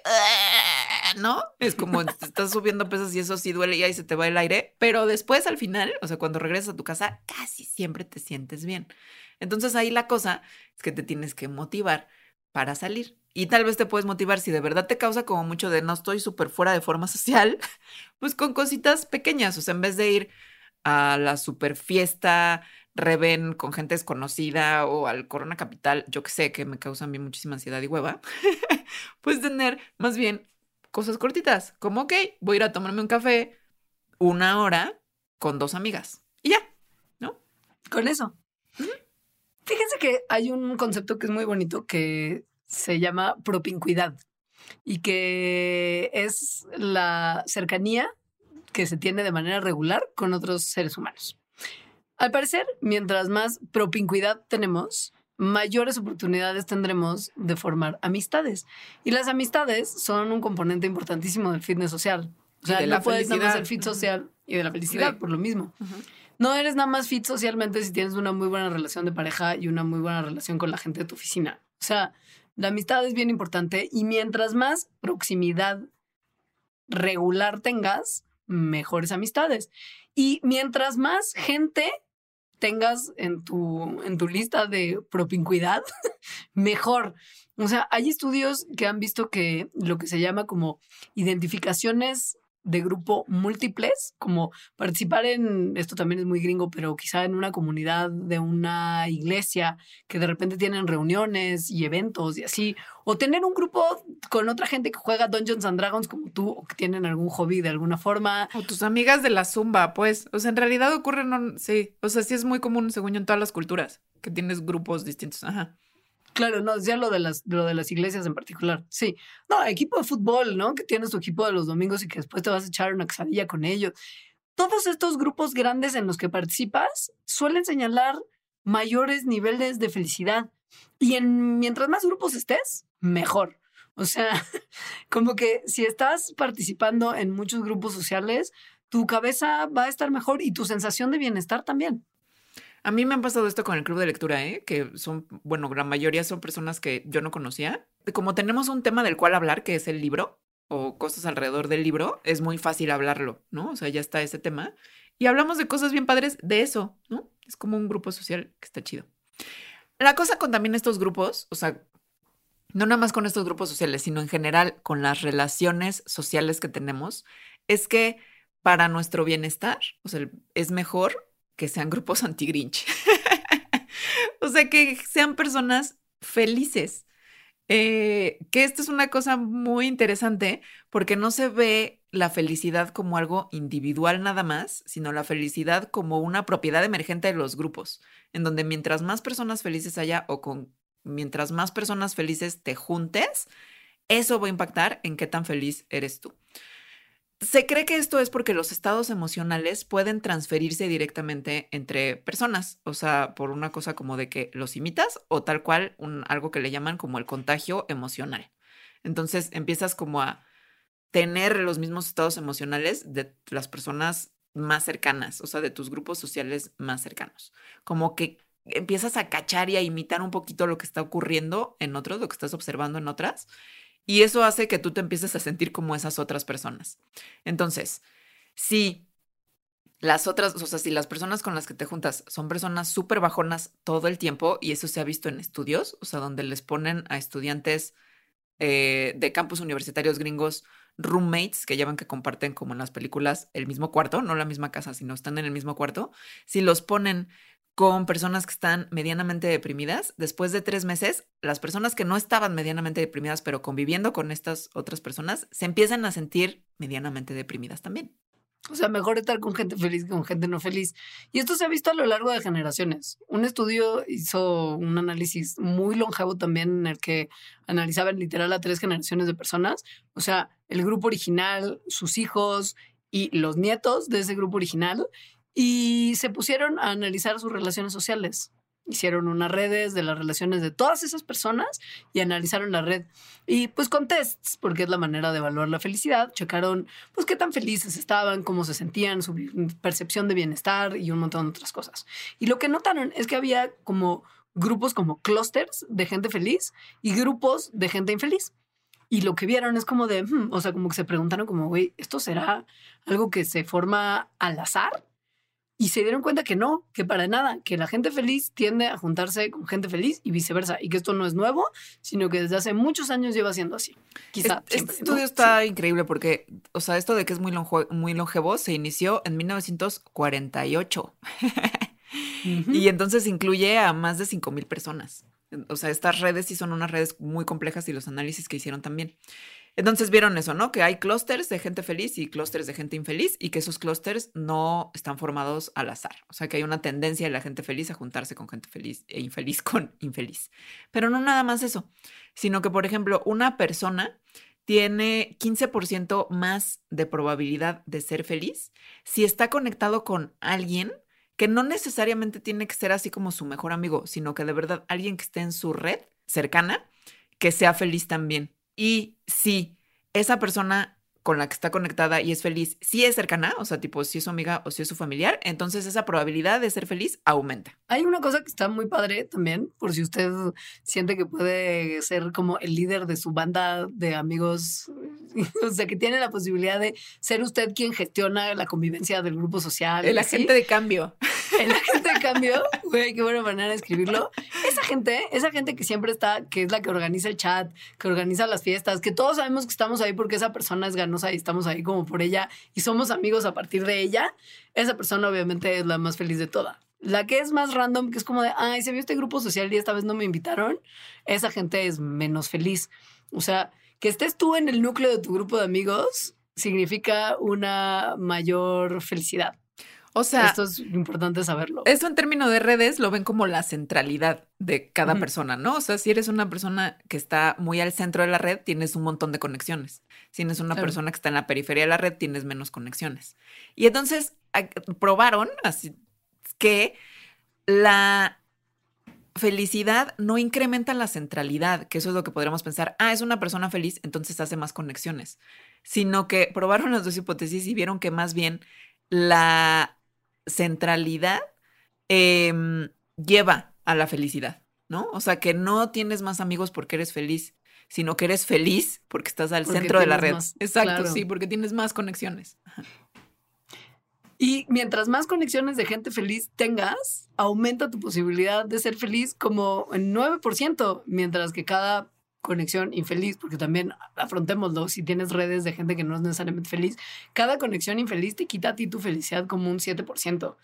[SPEAKER 1] ¿no? Es como estás subiendo pesas y eso sí duele y ahí se te va el aire, pero después al final, o sea, cuando regresas a tu casa, casi siempre te sientes bien. Entonces ahí la cosa es que te tienes que motivar para salir. Y tal vez te puedes motivar si de verdad te causa como mucho de no estoy súper fuera de forma social, pues con cositas pequeñas. O sea, en vez de ir a la super fiesta, reven con gente desconocida o al Corona Capital, yo que sé, que me causa a mí muchísima ansiedad y hueva, pues tener más bien cosas cortitas, como, ok, voy a ir a tomarme un café una hora con dos amigas. Y ya, ¿no?
[SPEAKER 2] Con eso. Fíjense que hay un concepto que es muy bonito que se llama propincuidad y que es la cercanía que se tiene de manera regular con otros seres humanos. Al parecer, mientras más propincuidad tenemos, mayores oportunidades tendremos de formar amistades. Y las amistades son un componente importantísimo del fitness social. O sea,
[SPEAKER 1] de
[SPEAKER 2] no puedes nada más ser
[SPEAKER 1] felicidad.
[SPEAKER 2] fit social y de la felicidad
[SPEAKER 1] Sí.
[SPEAKER 2] por lo mismo. No eres nada más fit socialmente si tienes una muy buena relación de pareja y una muy buena relación con la gente de tu oficina. O sea, la amistad es bien importante y mientras más proximidad regular tengas, mejores amistades. Y mientras más gente tengas en tu, en tu lista de propincuidad, mejor. O sea, hay estudios que han visto que lo que se llama como identificaciones de grupo múltiples, como participar en, esto también es muy gringo, pero quizá en una comunidad de una iglesia que de repente tienen reuniones y eventos y así, o tener un grupo con otra gente que juega Dungeons and Dragons como tú, o que tienen algún hobby de alguna forma.
[SPEAKER 1] O tus amigas de la zumba, pues. O sea, en realidad ocurren, sí. O sea, sí es muy común, según yo, en todas las culturas, que tienes grupos distintos. Ajá.
[SPEAKER 2] Claro, no, ya lo de las, lo de las iglesias en particular. Sí. No, equipo de fútbol, ¿no? Que tienes tu equipo de los domingos y que después te vas a echar una quesadilla con ellos. Todos estos grupos grandes en los que participas suelen señalar mayores niveles de felicidad. Y en, mientras más grupos estés, mejor. O sea, como que si estás participando en muchos grupos sociales, tu cabeza va a estar mejor y tu sensación de bienestar también.
[SPEAKER 1] A mí me han pasado esto con el club de lectura, ¿eh? Que son, bueno, la mayoría son personas que yo no conocía. Como tenemos un tema del cual hablar, que es el libro, o cosas alrededor del libro, es muy fácil hablarlo, ¿no? O sea, ya está ese tema. Y hablamos de cosas bien padres de eso, ¿no? Es como un grupo social que está chido. La cosa con también estos grupos, o sea, no nada más con estos grupos sociales, sino en general con las relaciones sociales que tenemos, es que para nuestro bienestar, o sea, es mejor que sean grupos anti-Grinch. o sea, que sean personas felices. Eh, que esto es una cosa muy interesante porque no se ve la felicidad como algo individual nada más, sino la felicidad como una propiedad emergente de los grupos, en donde mientras más personas felices haya o con mientras más personas felices te juntes, eso va a impactar en qué tan feliz eres tú. Se cree que esto es porque los estados emocionales pueden transferirse directamente entre personas, o sea, por una cosa como de que los imitas o tal cual un, algo que le llaman como el contagio emocional. Entonces empiezas como a tener los mismos estados emocionales de las personas más cercanas, o sea, de tus grupos sociales más cercanos. Como que empiezas a cachar y a imitar un poquito lo que está ocurriendo en otros, lo que estás observando en otras, y eso hace que tú te empieces a sentir como esas otras personas. Entonces, si las otras, o sea, si las personas con las que te juntas son personas súper bajonas todo el tiempo, y eso se ha visto en estudios, o sea, donde les ponen a estudiantes eh, de campus universitarios gringos roommates que llevan que comparten como en las películas el mismo cuarto, no la misma casa, sino están en el mismo cuarto, si los ponen con personas que están medianamente deprimidas. Después de tres meses, las personas que no estaban medianamente deprimidas, pero conviviendo con estas otras personas, se empiezan a sentir medianamente deprimidas también.
[SPEAKER 2] O sea, mejor estar con gente feliz que con gente no feliz. Y esto se ha visto a lo largo de generaciones. Un estudio hizo un análisis muy longevo también en el que analizaban literal a tres generaciones de personas. O sea, el grupo original, sus hijos y los nietos de ese grupo original y se pusieron a analizar sus relaciones sociales. Hicieron unas redes de las relaciones de todas esas personas y analizaron la red. Y pues con tests, porque es la manera de evaluar la felicidad, checaron pues qué tan felices estaban, cómo se sentían, su percepción de bienestar y un montón de otras cosas. Y lo que notaron es que había como grupos como clusters de gente feliz y grupos de gente infeliz. Y lo que vieron es como de, hmm", o sea, como que se preguntaron como, güey, ¿esto será algo que se forma al azar? Y se dieron cuenta que no, que para nada, que la gente feliz tiende a juntarse con gente feliz y viceversa, y que esto no es nuevo, sino que desde hace muchos años lleva siendo así. Quizá
[SPEAKER 1] este, estudio está increíble porque, o sea, esto de que es muy, muy longevo se inició en 1948. Y entonces incluye a más de 5 mil personas. O sea, estas redes sí son unas redes muy complejas y los análisis que hicieron también. Entonces vieron eso, ¿no? Que hay clústeres de gente feliz y clústeres de gente infeliz y que esos clústeres no están formados al azar. O sea, que hay una tendencia de la gente feliz a juntarse con gente feliz e infeliz con infeliz. Pero no nada más eso, sino que, por ejemplo, una persona tiene 15% más de probabilidad de ser feliz si está conectado con alguien que no necesariamente tiene que ser así como su mejor amigo, sino que de verdad alguien que esté en su red cercana, que sea feliz también. Y si esa persona con la que está conectada y es feliz, si es cercana, o sea, tipo si es su amiga o si es su familiar, entonces esa probabilidad de ser feliz aumenta.
[SPEAKER 2] Hay una cosa que está muy padre también, por si usted siente que puede ser como el líder de su banda de amigos, o sea, que tiene la posibilidad de ser usted quien gestiona la convivencia del grupo social.
[SPEAKER 1] El agente de cambio.
[SPEAKER 2] El agente de cambio, güey, qué buena manera de escribirlo. Esa gente, esa gente que siempre está, que es la que organiza el chat, que organiza las fiestas, que todos sabemos que estamos ahí porque esa persona es ganosa y estamos ahí como por ella y somos amigos a partir de ella, esa persona obviamente es la más feliz de toda. La que es más random, que es como de, ay, se vio este grupo social y esta vez no me invitaron, esa gente es menos feliz. O sea, que estés tú en el núcleo de tu grupo de amigos significa una mayor felicidad. O sea, esto es importante saberlo.
[SPEAKER 1] Eso en términos de redes lo ven como la centralidad de cada persona, ¿no? O sea, si eres una persona que está muy al centro de la red, tienes un montón de conexiones. Si eres una persona que está en la periferia de la red, tienes menos conexiones. Y entonces probaron así que la felicidad no incrementa la centralidad, que eso es lo que podríamos pensar, ah, es una persona feliz, entonces hace más conexiones, sino que probaron las dos hipótesis y vieron que más bien la centralidad em, lleva a la felicidad, ¿no? O sea, que no tienes más amigos porque eres feliz, sino que eres feliz porque estás al centro de la red. Exacto, sí, porque tienes más conexiones.
[SPEAKER 2] Y mientras más conexiones de gente feliz tengas, aumenta tu posibilidad de ser feliz como en 9%, mientras que cada conexión infeliz, porque también afrontémoslo, si tienes redes de gente que no es necesariamente feliz, cada conexión infeliz te quita a ti tu felicidad como un 7%.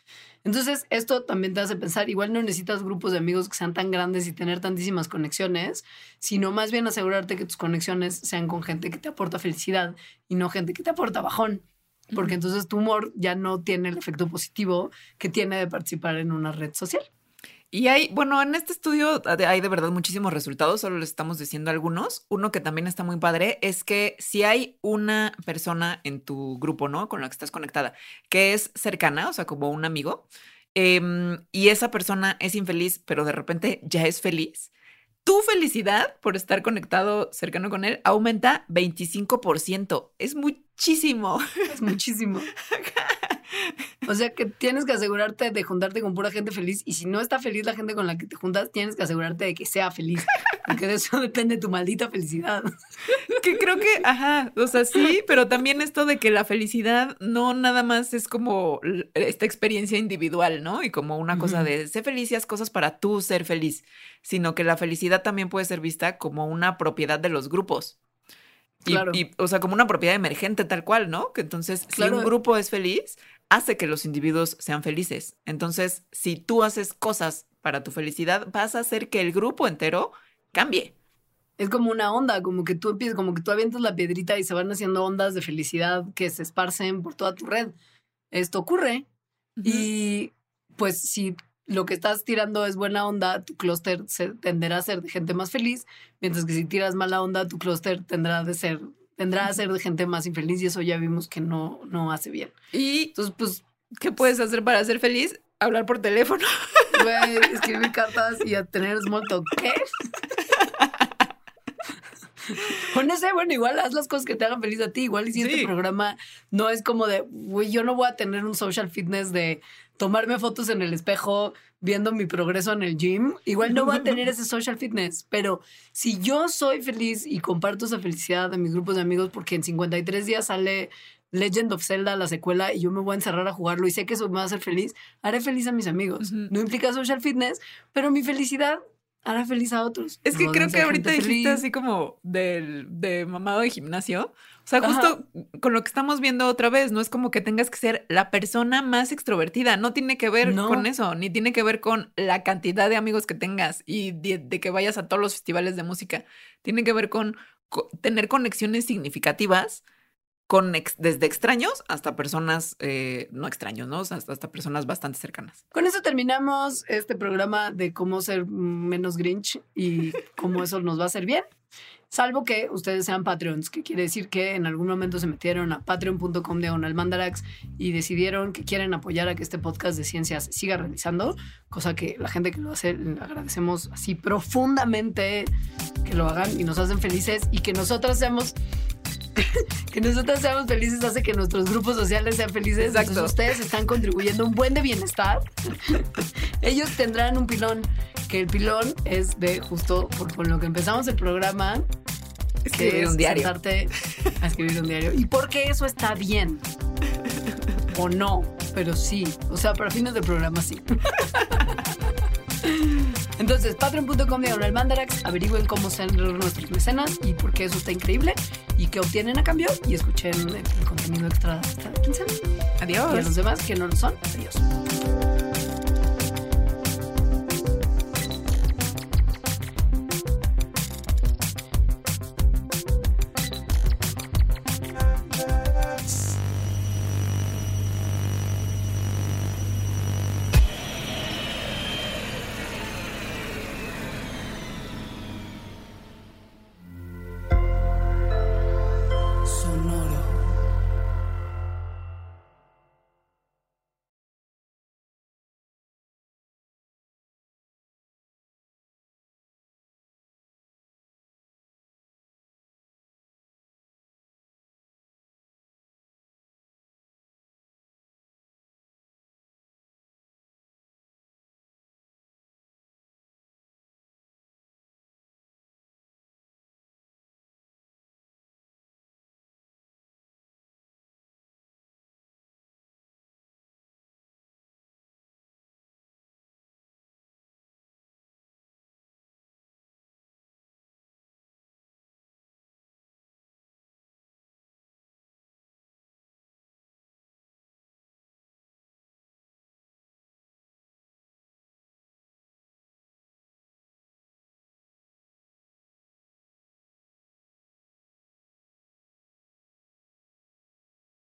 [SPEAKER 2] Entonces, esto también te hace pensar, igual no necesitas grupos de amigos que sean tan grandes y tener tantísimas conexiones, sino más bien asegurarte que tus conexiones sean con gente que te aporta felicidad y no gente que te aporta bajón. Porque entonces tu humor ya no tiene el efecto positivo que tiene de participar en una red social.
[SPEAKER 1] Y hay, bueno, en este estudio hay de verdad muchísimos resultados, solo les estamos diciendo algunos. Uno que también está muy padre es que si hay una persona en tu grupo, ¿no? Con la que estás conectada, que es cercana, o sea, como un amigo, em, y esa persona es infeliz, pero de repente ya es feliz, tu felicidad por estar conectado cercano con él aumenta 25%. Es muchísimo.
[SPEAKER 2] Es muchísimo. O sea que tienes que asegurarte de juntarte con pura gente feliz y si no está feliz la gente con la que te juntas, tienes que asegurarte de que sea feliz, porque de eso depende tu maldita felicidad.
[SPEAKER 1] Que creo que, ajá, o sea, sí, pero también esto de que la felicidad no nada más es como esta experiencia individual, ¿no? Y como una cosa de ser feliz y haz cosas para tú ser feliz, sino que la felicidad también puede ser vista como una propiedad de los grupos. Claro. y, o sea, como una propiedad emergente tal cual, ¿no? Que entonces, si un grupo es feliz, hace que los individuos sean felices. Entonces, si tú haces cosas para tu felicidad, vas a hacer que el grupo entero cambie.
[SPEAKER 2] Es como una onda, como que tú empiezas, como que tú avientas la piedrita y se van haciendo ondas de felicidad que se esparcen por toda tu red. Esto ocurre. Y pues si lo que estás tirando es buena onda, tu clúster tenderá a ser de gente más feliz, mientras que si tiras mala onda, tu clúster tendrá de ser tendrá a ser de gente más infeliz y eso ya vimos que no, no hace bien.
[SPEAKER 1] Y entonces, pues, ¿qué puedes hacer para ser feliz? Hablar por teléfono.
[SPEAKER 2] escribir cartas y a tener small talk. ¿Qué? O no sé, bueno, igual haz las cosas que te hagan feliz a ti. Igual y si este programa no es como de, güey, yo no voy a tener un social fitness de tomarme fotos en el espejo viendo mi progreso en el gym. Igual no voy a tener ese social fitness, pero si yo soy feliz y comparto esa felicidad de mis grupos de amigos, porque en 53 días sale Legend of Zelda, la secuela, y yo me voy a encerrar a jugarlo y sé que eso me va a hacer feliz, haré feliz a mis amigos. No implica social fitness, pero mi felicidad hará feliz a otros.
[SPEAKER 1] Es que creo que ahorita dijiste así como del, de mamado de gimnasio. O sea, justo con lo que estamos viendo otra vez, no es como que tengas que ser la persona más extrovertida, no tiene que ver con eso, ni tiene que ver con la cantidad de amigos que tengas y de, que vayas a todos los festivales de música, tiene que ver con tener conexiones significativas con desde extraños hasta personas eh, no extraños, ¿no? hasta, hasta, personas bastante cercanas.
[SPEAKER 2] Con eso terminamos este programa de cómo ser menos Grinch y cómo eso nos va a hacer bien. Salvo que ustedes sean Patreons, que quiere decir que en algún momento se metieron a patreon.com diagonal mandarax y decidieron que quieren apoyar a que este podcast de ciencias siga realizando, cosa que la gente que lo hace agradecemos así profundamente que lo hagan y nos hacen felices y que nosotros seamos que nosotros seamos felices hace que nuestros grupos sociales sean felices. Exacto. ustedes están contribuyendo un buen de bienestar. Ellos tendrán un pilón, que el pilón es de justo por, con lo que empezamos el programa.
[SPEAKER 1] Escribir un diario.
[SPEAKER 2] Sentarte a escribir un diario. ¿Y por qué eso está bien? O no, pero sí. O sea, para fines del programa sí. Entonces, patreon.com diagonal mandarax, averigüen cómo ser nuestros mecenas y por qué eso está increíble y qué obtienen a cambio y escuchen el, contenido extra esta quincena.
[SPEAKER 1] Adiós.
[SPEAKER 2] Y a los demás que no lo son, adiós.